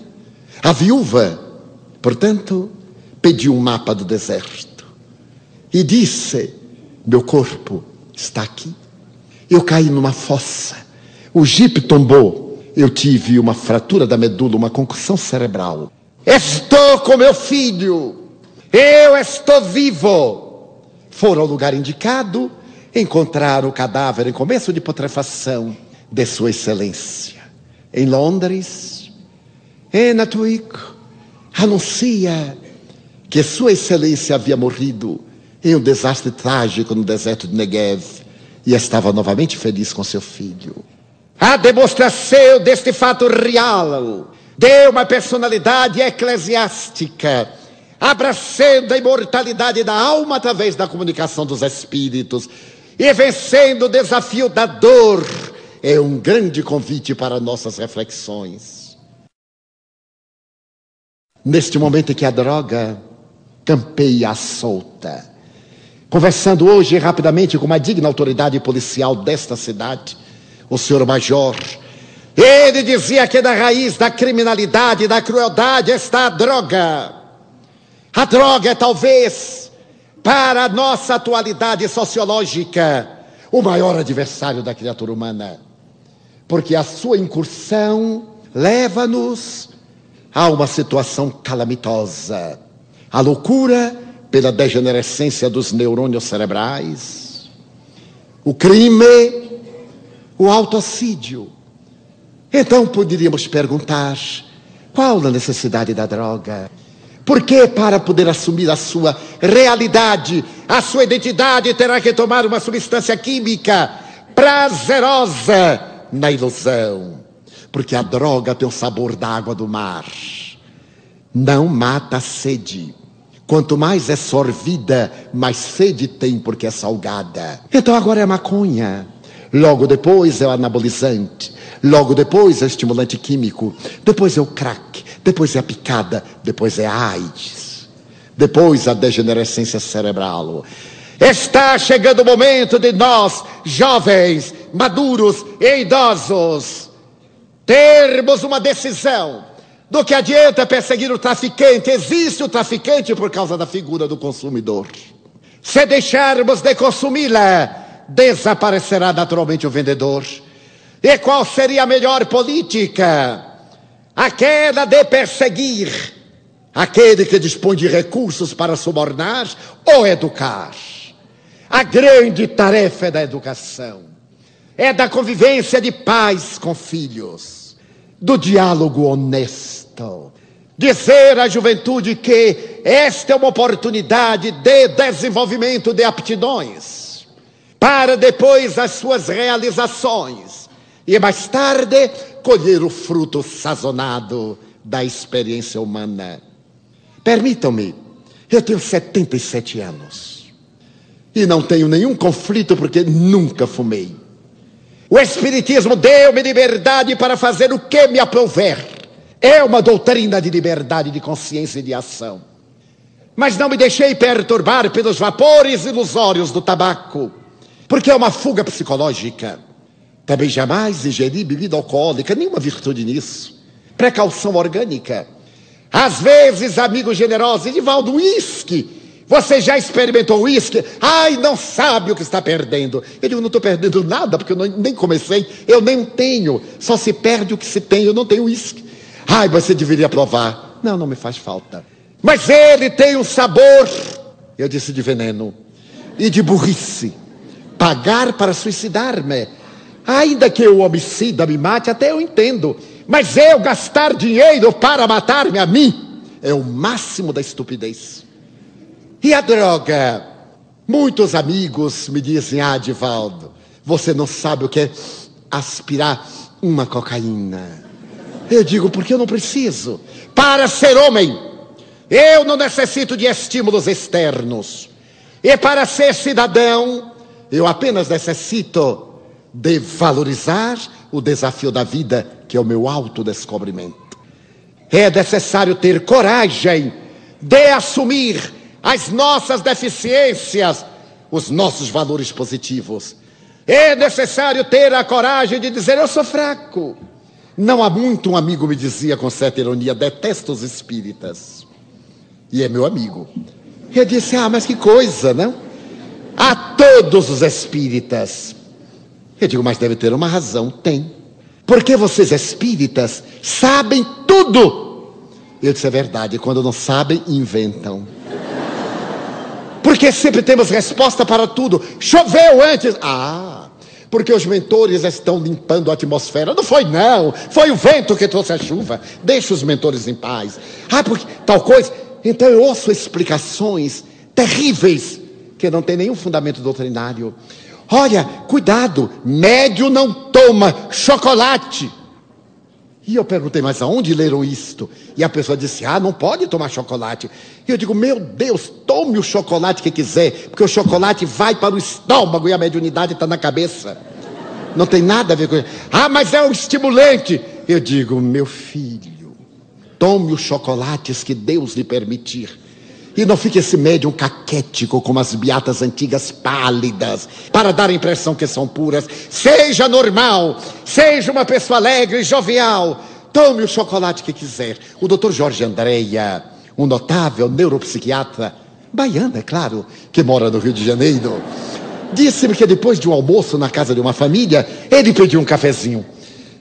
a viúva, portanto, pediu um mapa do deserto e disse: Meu corpo está aqui. Eu caí numa fossa. O jipe tombou. Eu tive uma fratura da medula, uma concussão cerebral. Estou com meu filho. Eu estou vivo. Foram ao lugar indicado, encontraram o cadáver em começo de putrefação de Sua Excelência. Em Londres, Enatuico anuncia que Sua Excelência havia morrido em um desastre trágico no deserto de Negev e estava novamente feliz com seu filho. A demonstração deste fato real deu uma personalidade eclesiástica, abraçando a imortalidade da alma através da comunicação dos espíritos e vencendo o desafio da dor. É um grande convite para nossas reflexões. Neste momento em que a droga campeia solta, conversando hoje rapidamente com uma digna autoridade policial desta cidade, o senhor Major ele dizia que na raiz da criminalidade, da crueldade está a droga. A droga é talvez, para a nossa atualidade sociológica, o maior adversário da criatura humana. Porque a sua incursão leva-nos a uma situação calamitosa. A loucura pela degenerescência dos neurônios cerebrais, o crime, o autocídio então poderíamos perguntar: qual a necessidade da droga? Porque para poder assumir a sua realidade, a sua identidade, terá que tomar uma substância química prazerosa na ilusão. Porque a droga tem o sabor da água do mar. Não mata a sede. Quanto mais é sorvida, mais sede tem porque é salgada. Então agora é maconha. Logo depois é o anabolizante. Logo depois é estimulante químico. Depois é o crack. Depois é a picada. Depois é a AIDS. Depois a degenerescência cerebral. Está chegando o momento de nós, jovens, maduros e idosos, termos uma decisão. Do que adianta perseguir o traficante? Existe o traficante por causa da figura do consumidor. Se deixarmos de consumi-la, desaparecerá naturalmente o vendedor. E qual seria a melhor política? Aquela de perseguir aquele que dispõe de recursos para subornar ou educar. A grande tarefa é da educação, é da convivência de pais com filhos, do diálogo honesto. Dizer à juventude que esta é uma oportunidade de desenvolvimento de aptidões, para depois as suas realizações e mais tarde colher o fruto sazonado da experiência humana. Permitam-me, eu tenho 77 anos e não tenho nenhum conflito porque nunca fumei. O Espiritismo deu-me liberdade para fazer o que me aprouver. É uma doutrina de liberdade de consciência e de ação. Mas não me deixei perturbar pelos vapores ilusórios do tabaco, porque é uma fuga psicológica. Também jamais ingerir bebida alcoólica, nenhuma virtude nisso. Precaução orgânica. Às vezes, amigo generoso, Edivaldo, uísque. Você já experimentou uísque? Ai, não sabe o que está perdendo. Eu digo, não estou perdendo nada, porque eu não, nem comecei, eu nem tenho. Só se perde o que se tem, eu não tenho uísque. Ai, você deveria provar. Não, não me faz falta. Mas ele tem um sabor, eu disse, de veneno e de burrice. Pagar para suicidar-me Ainda que o homicida me mate, até eu entendo. Mas eu gastar dinheiro para matar-me a mim é o máximo da estupidez. E a droga? Muitos amigos me dizem, ah, Divaldo, você não sabe o que é aspirar uma cocaína. Eu digo, porque eu não preciso. Para ser homem, eu não necessito de estímulos externos. E para ser cidadão, eu apenas necessito de valorizar o desafio da vida, que é o meu autodescobrimento. É necessário ter coragem de assumir as nossas deficiências, os nossos valores positivos. É necessário ter a coragem de dizer: Eu sou fraco. Não há muito um amigo me dizia com certa ironia: Detesto os espíritas. E é meu amigo. Eu disse: Ah, mas que coisa, não? A todos os espíritas. Eu digo, mas deve ter uma razão. Tem. Porque vocês espíritas sabem tudo. Eu disse, é verdade. Quando não sabem, inventam. Porque sempre temos resposta para tudo. Choveu antes. Ah, porque os mentores estão limpando a atmosfera. Não foi, não. Foi o vento que trouxe a chuva. Deixa os mentores em paz. Ah, porque tal coisa. Então eu ouço explicações terríveis que não tem nenhum fundamento doutrinário. Olha, cuidado, médio não toma chocolate. E eu perguntei, mas aonde leram isto? E a pessoa disse, ah, não pode tomar chocolate. E eu digo, meu Deus, tome o chocolate que quiser, porque o chocolate vai para o estômago e a mediunidade está na cabeça. Não tem nada a ver com isso. Ah, mas é um estimulante. Eu digo, meu filho, tome os chocolates que Deus lhe permitir. E não fique esse médium caquético como as beatas antigas pálidas, para dar a impressão que são puras. Seja normal, seja uma pessoa alegre e jovial. Tome o chocolate que quiser. O doutor Jorge Andréia, um notável neuropsiquiatra, baiano, é claro, que mora no Rio de Janeiro, disse-me que depois de um almoço na casa de uma família, ele pediu um cafezinho.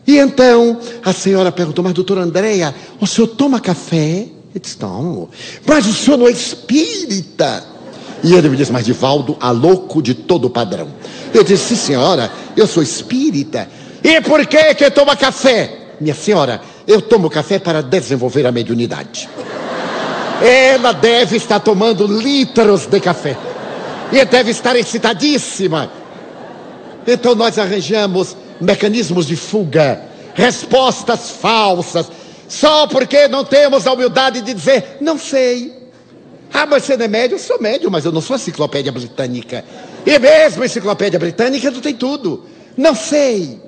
E então a senhora perguntou, mas doutor Andréia, o senhor toma café? Ele disse, não, mas o senhor não é espírita. E ele me disse, mas Divaldo, a louco de todo padrão. Eu disse, senhora, eu sou espírita. E por que que toma café? Minha senhora, eu tomo café para desenvolver a mediunidade. Ela deve estar tomando litros de café. E deve estar excitadíssima. Então nós arranjamos mecanismos de fuga, respostas falsas, só porque não temos a humildade de dizer, não sei. Ah, mas você não é médio? Eu sou médio, mas eu não sou enciclopédia britânica. E mesmo enciclopédia britânica não tem tudo. Não sei.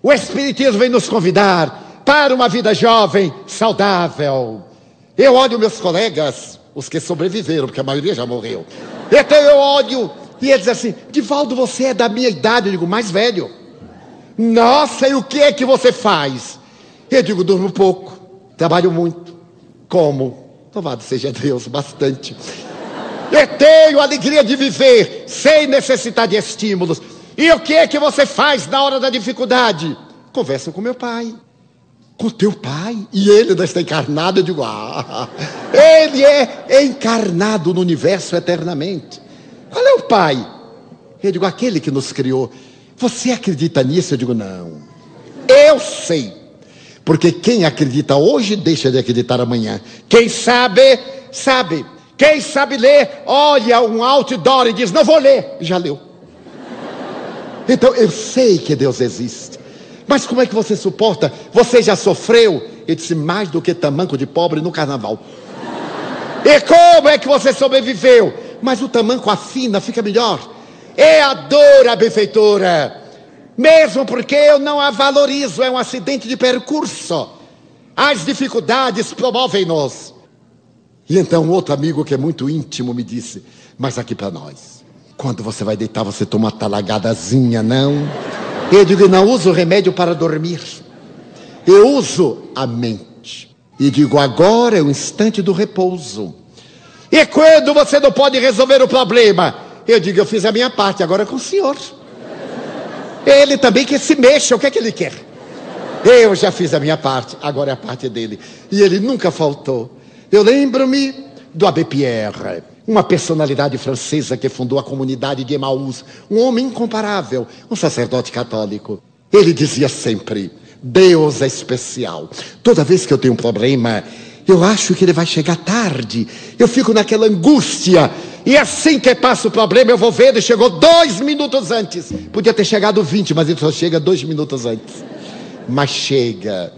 O Espiritismo vem nos convidar para uma vida jovem, saudável. Eu olho meus colegas, os que sobreviveram, porque a maioria já morreu. Então eu olho e eles assim: Divaldo, você é da minha idade. Eu digo, mais velho. Nossa, e o que é que você faz? Eu digo, durmo pouco, trabalho muito. Como? Louvado seja Deus, bastante. Eu tenho a alegria de viver sem necessitar de estímulos. E o que é que você faz na hora da dificuldade? Conversa com meu pai. Com teu pai? E ele ainda está encarnado? Eu digo, ah, ele é encarnado no universo eternamente. Qual é o pai? Eu digo, aquele que nos criou. Você acredita nisso? Eu digo, não. Eu sei. Porque quem acredita hoje deixa de acreditar amanhã. Quem sabe, sabe. Quem sabe ler, olha um outdoor e diz: Não vou ler. Já leu. Então eu sei que Deus existe. Mas como é que você suporta? Você já sofreu? Ele disse: Mais do que tamanco de pobre no carnaval. *laughs* E como é que você sobreviveu? Mas o tamanco afina, fica melhor. É a dor a benfeitora. Mesmo porque eu não a valorizo, é um acidente de percurso. As dificuldades promovem-nos. E então outro amigo que é muito íntimo me disse: Mas aqui para nós, quando você vai deitar, você toma uma talagadazinha, não? Eu digo: Não uso remédio para dormir. Eu uso a mente. E digo: Agora é o instante do repouso. E quando você não pode resolver o problema? Eu digo: Eu fiz a minha parte, agora é com o senhor. Ele também que se mexa, o que é que ele quer? Eu já fiz a minha parte, agora é a parte dele. E ele nunca faltou. Eu lembro-me do Abbé Pierre, uma personalidade francesa que fundou a comunidade de Emaús, um homem incomparável, um sacerdote católico. Ele dizia sempre: Deus é especial. Toda vez que eu tenho um problema, eu acho que ele vai chegar tarde. Eu fico naquela angústia E assim que passa o problema, eu vou ver, ele chegou dois minutos antes. Podia ter chegado 20, mas ele só chega dois minutos antes. Mas chega.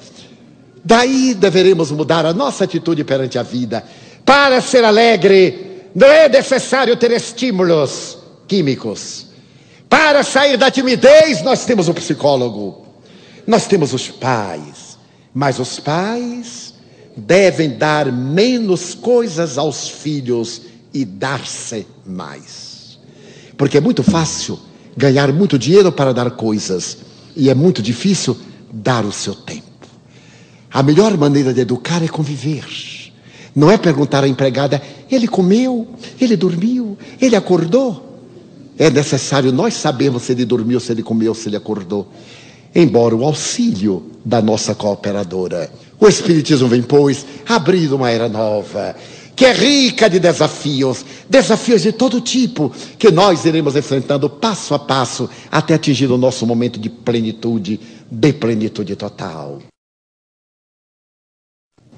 Daí deveremos mudar a nossa atitude perante a vida. Para ser alegre, não é necessário ter estímulos químicos. Para sair da timidez, nós temos o psicólogo, nós temos os pais. Mas os pais devem dar menos coisas aos filhos e dar-se mais. Porque é muito fácil ganhar muito dinheiro para dar coisas e é muito difícil dar o seu tempo. A melhor maneira de educar é conviver. Não é perguntar à empregada: ele comeu, ele dormiu, ele acordou. É necessário nós sabermos se ele dormiu, se ele comeu, se ele acordou. Embora o auxílio da nossa cooperadora. O Espiritismo vem, pois, abrir uma era nova que é rica de desafios, desafios de todo tipo, que nós iremos enfrentando passo a passo até atingir o nosso momento de plenitude, de plenitude total.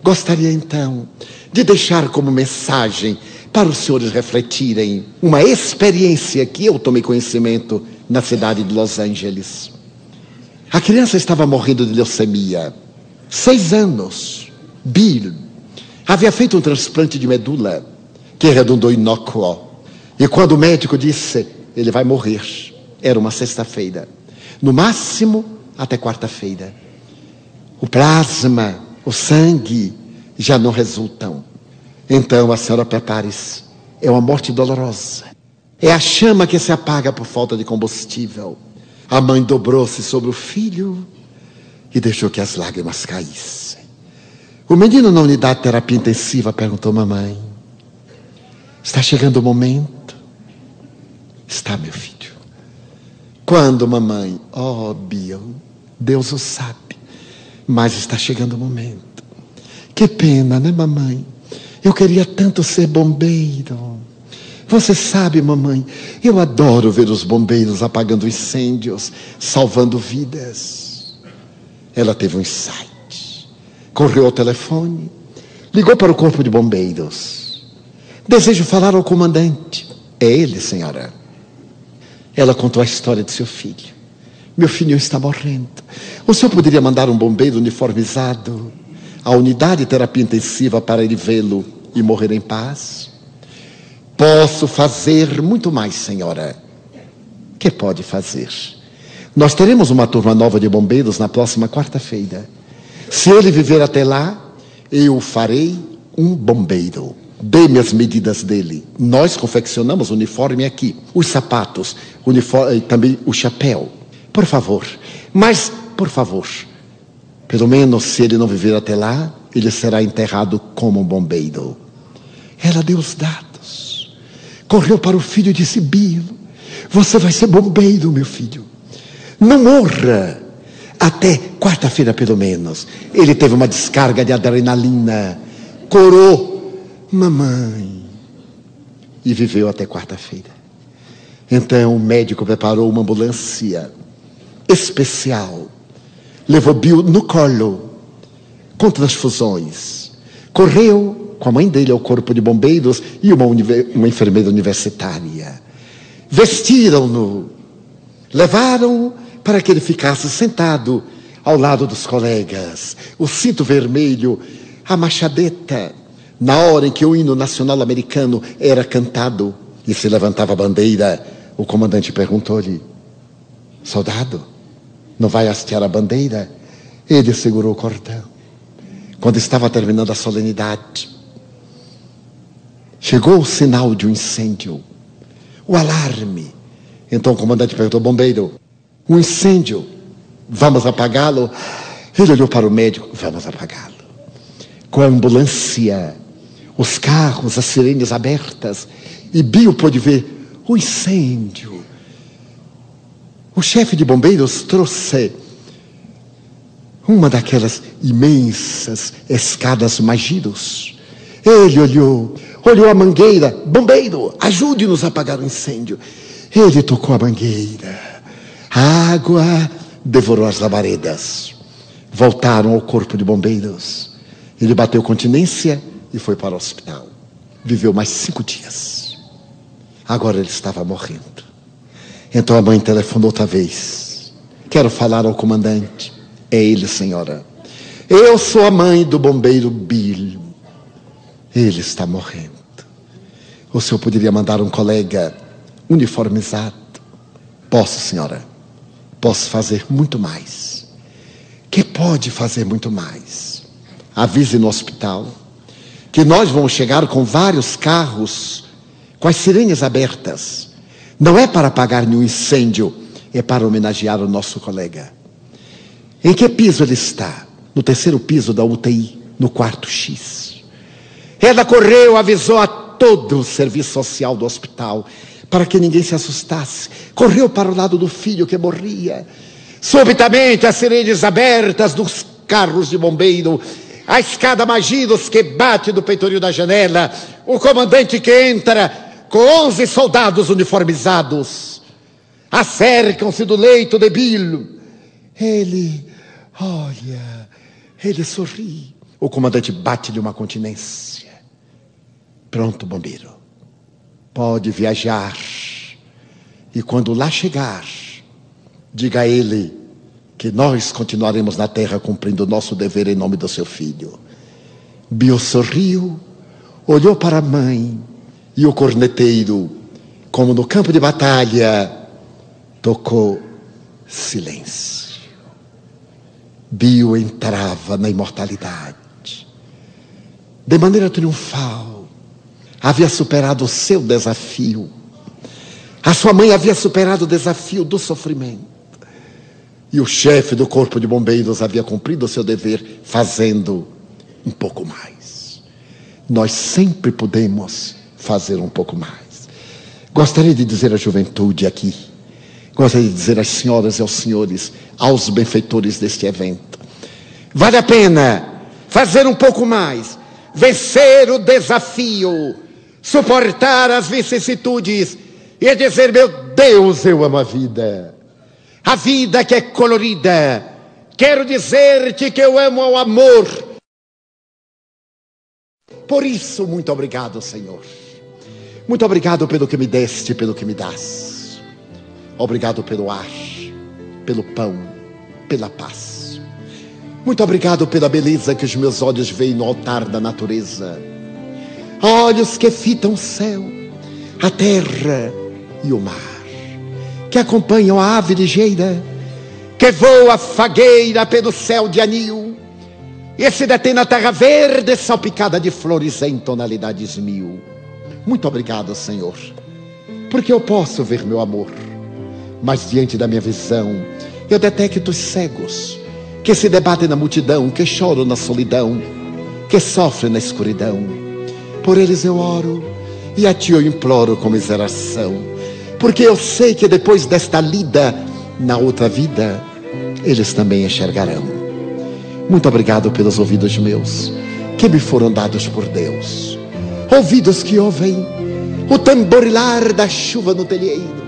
Gostaria então de deixar como mensagem para os senhores refletirem uma experiência que eu tomei conhecimento na cidade de Los Angeles. A criança estava morrendo de leucemia, seis anos, Bill havia feito um transplante de medula que redundou inócuo. E quando o médico disse, ele vai morrer, era uma sexta-feira. No máximo, até quarta-feira. O plasma, o sangue já não resultam. Então a senhora prepare-se. É uma morte dolorosa. É a chama que se apaga por falta de combustível. A mãe dobrou-se sobre o filho e deixou que as lágrimas caíssem. O menino na unidade de terapia intensiva perguntou: Mamãe, está chegando o momento? Está, meu filho. Quando, mamãe? Oh, Bill, Deus o sabe. Mas está chegando o momento. Que pena, né, mamãe? Eu queria tanto ser bombeiro. Você sabe, mamãe, eu adoro ver os bombeiros apagando incêndios, salvando vidas. Ela teve um insight correu ao telefone, ligou para o corpo de bombeiros. Desejo falar ao comandante. É ele, senhora. Ela contou a história de seu filho. Meu filho está morrendo. O senhor poderia mandar um bombeiro uniformizado à unidade de terapia intensiva para ele vê-lo e morrer em paz? Posso fazer muito mais, senhora. Que pode fazer? Nós teremos uma turma nova de bombeiros na próxima quarta-feira. Se ele viver até lá, eu farei um bombeiro. Dê-me as medidas dele. Nós confeccionamos o uniforme aqui, os sapatos, uniforme, também o chapéu. Por favor. Mas, por favor, pelo menos se ele não viver até lá, ele será enterrado como um bombeiro. Ela deu os dados. Correu para o filho e disse: Bilo, você vai ser bombeiro, meu filho. Não morra até quarta-feira, pelo menos, ele teve uma descarga de adrenalina, corou, mamãe, e viveu até quarta-feira. Então o médico preparou uma ambulância especial, levou Bill no colo, com transfusões, correu com a mãe dele ao corpo de bombeiros e uma, uma enfermeira universitária. Vestiram-no, levaram para que ele ficasse sentado ao lado dos colegas, o cinto vermelho, a machadeta. Na hora em que o hino nacional americano era cantado e se levantava a bandeira, o comandante perguntou-lhe: Soldado, não vai hastear a bandeira? Ele segurou o cordão. Quando estava terminando a solenidade, chegou o sinal de um incêndio, o alarme. Então o comandante perguntou: Bombeiro, um incêndio, vamos apagá-lo? Ele olhou para o médico, vamos apagá-lo. Com a ambulância, os carros, as sirenes abertas, e Bill pôde ver o incêndio. O chefe de bombeiros trouxe uma daquelas imensas escadas magiros. Ele olhou, olhou a mangueira, bombeiro, ajude-nos a apagar o incêndio. Ele tocou a mangueira. A água devorou as labaredas. Voltaram ao corpo de bombeiros. Ele bateu continência e foi para o hospital. Viveu mais cinco dias. Agora ele estava morrendo. Então a mãe telefonou outra vez. Quero falar ao comandante. É ele, senhora. Eu sou a mãe do bombeiro Bill. Ele está morrendo. O senhor poderia mandar um colega uniformizado? Posso, senhora. Posso fazer muito mais. Que pode fazer muito mais. Avise no hospital que nós vamos chegar com vários carros com as sirenes abertas. Não é para apagar nenhum incêndio, é para homenagear o nosso colega. Em que piso ele está? No terceiro piso da UTI, no quarto X. Ela correu, avisou a todo o serviço social do hospital, para que ninguém se assustasse. Correu para o lado do filho que morria. Subitamente, as sirenes abertas dos carros de bombeiro, a escada Magiros que bate do peitoril da janela, o comandante que entra com onze soldados uniformizados, acercam-se do leito de Bilo. Ele, olha, ele sorri. O comandante bate-lhe uma continência. Pronto, bombeiro. Pode viajar. E quando lá chegar, diga a ele que nós continuaremos na terra cumprindo o nosso dever em nome do seu filho. Bio sorriu, olhou para a mãe e o corneteiro, como no campo de batalha, tocou silêncio. Bio entrava na imortalidade. De maneira triunfal, havia superado o seu desafio. A sua mãe havia superado o desafio do sofrimento. E o chefe do corpo de bombeiros havia cumprido o seu dever, fazendo um pouco mais. Nós sempre podemos fazer um pouco mais. Gostaria de dizer à juventude aqui, gostaria de dizer às senhoras e aos senhores, aos benfeitores deste evento: vale a pena fazer um pouco mais, vencer o desafio, suportar as vicissitudes e dizer: meu Deus, eu amo a vida. A vida que é colorida. Quero dizer-te que eu amo o amor. Por isso, muito obrigado, Senhor. Muito obrigado pelo que me deste, pelo que me das. Obrigado pelo ar, pelo pão, pela paz. Muito obrigado pela beleza que os meus olhos veem no altar da natureza. Olhos que fitam o céu, a terra e o mar. Que acompanham a ave ligeira, que voa fagueira pelo céu de anil. E se detém na terra verde, salpicada de flores em tonalidades mil. Muito obrigado, Senhor, porque eu posso ver meu amor, mas diante da minha visão, eu detecto os cegos que se debatem na multidão, que choram na solidão, que sofrem na escuridão. Por eles eu oro e a Ti eu imploro com miseração, porque eu sei que depois desta lida, na outra vida, eles também enxergarão. Muito obrigado pelos ouvidos meus, que me foram dados por Deus ouvidos que ouvem o tamborilar da chuva no telheiro,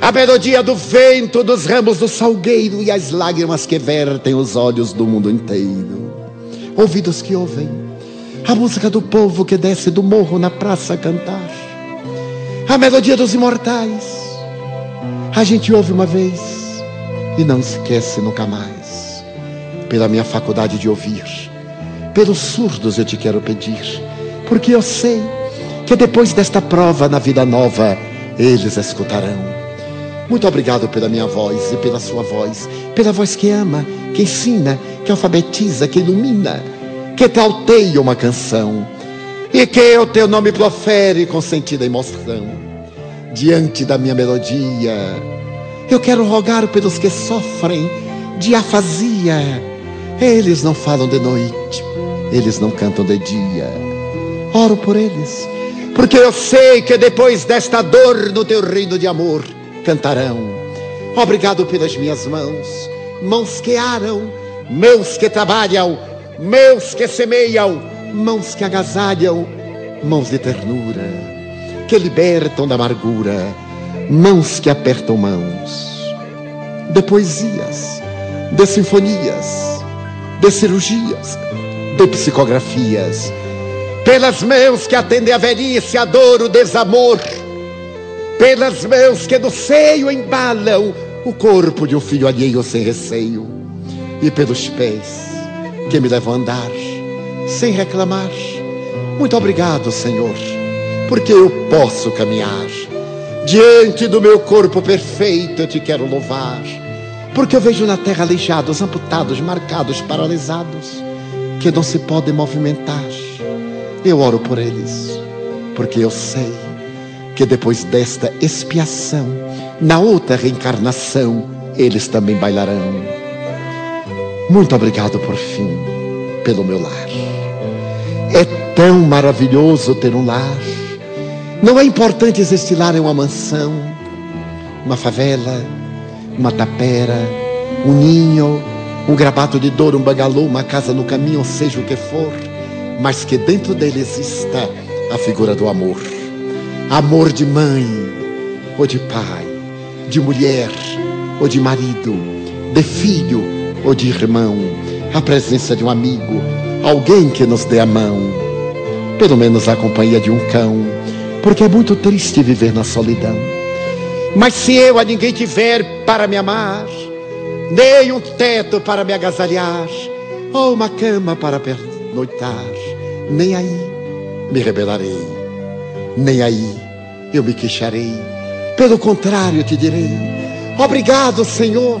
a melodia do vento dos ramos do salgueiro e as lágrimas que vertem os olhos do mundo inteiro. Ouvidos que ouvem a música do povo que desce do morro na praça a cantar, a melodia dos imortais. A gente ouve uma vez e não esquece nunca mais. Pela minha faculdade de ouvir, pelos surdos eu te quero pedir porque eu sei que depois desta prova na vida nova, eles escutarão. Muito obrigado pela minha voz e pela sua voz, pela voz que ama, que ensina, que alfabetiza, que ilumina, que trauteia uma canção e que o teu nome profere com sentido emoção. Diante da minha melodia, eu quero rogar pelos que sofrem de afasia. Eles não falam de noite, eles não cantam de dia Oro por eles, porque eu sei que depois desta dor no teu reino de amor cantarão. Obrigado pelas minhas mãos, mãos que aram, mãos que trabalham, mãos que semeiam, mãos que agasalham, mãos de ternura, que libertam da amargura, mãos que apertam mãos. De poesias, de sinfonias, de cirurgias, de psicografias. Pelas mãos que atendem a velhice, a dor, o desamor, pelas mãos que do seio embalam o corpo de um filho alheio sem receio, e pelos pés que me levam a andar sem reclamar. Muito obrigado, Senhor, porque eu posso caminhar. Diante do meu corpo perfeito eu te quero louvar, porque eu vejo na terra aleijados, amputados, marcados, paralisados, que não se podem movimentar. Eu oro por eles, porque eu sei que depois desta expiação, na outra reencarnação, eles também bailarão. Muito obrigado por fim, pelo meu lar. É tão maravilhoso ter um lar. Não é importante existir lar em uma mansão, uma favela, uma tapera, um ninho, um grabado de dor, um bangalô, uma casa no caminho, seja o que for, mas que dentro dele exista a figura do amor Amor de mãe ou de pai, de mulher ou de marido, de filho ou de irmão, a presença de um amigo, alguém que nos dê a mão, pelo menos a companhia de um cão, porque é muito triste viver na solidão. Mas se eu a ninguém tiver para me amar, nem um teto para me agasalhar, ou uma cama para pernoitar, nem aí me rebelarei nem aí eu me queixarei. Pelo contrário, te direi: Obrigado, Senhor,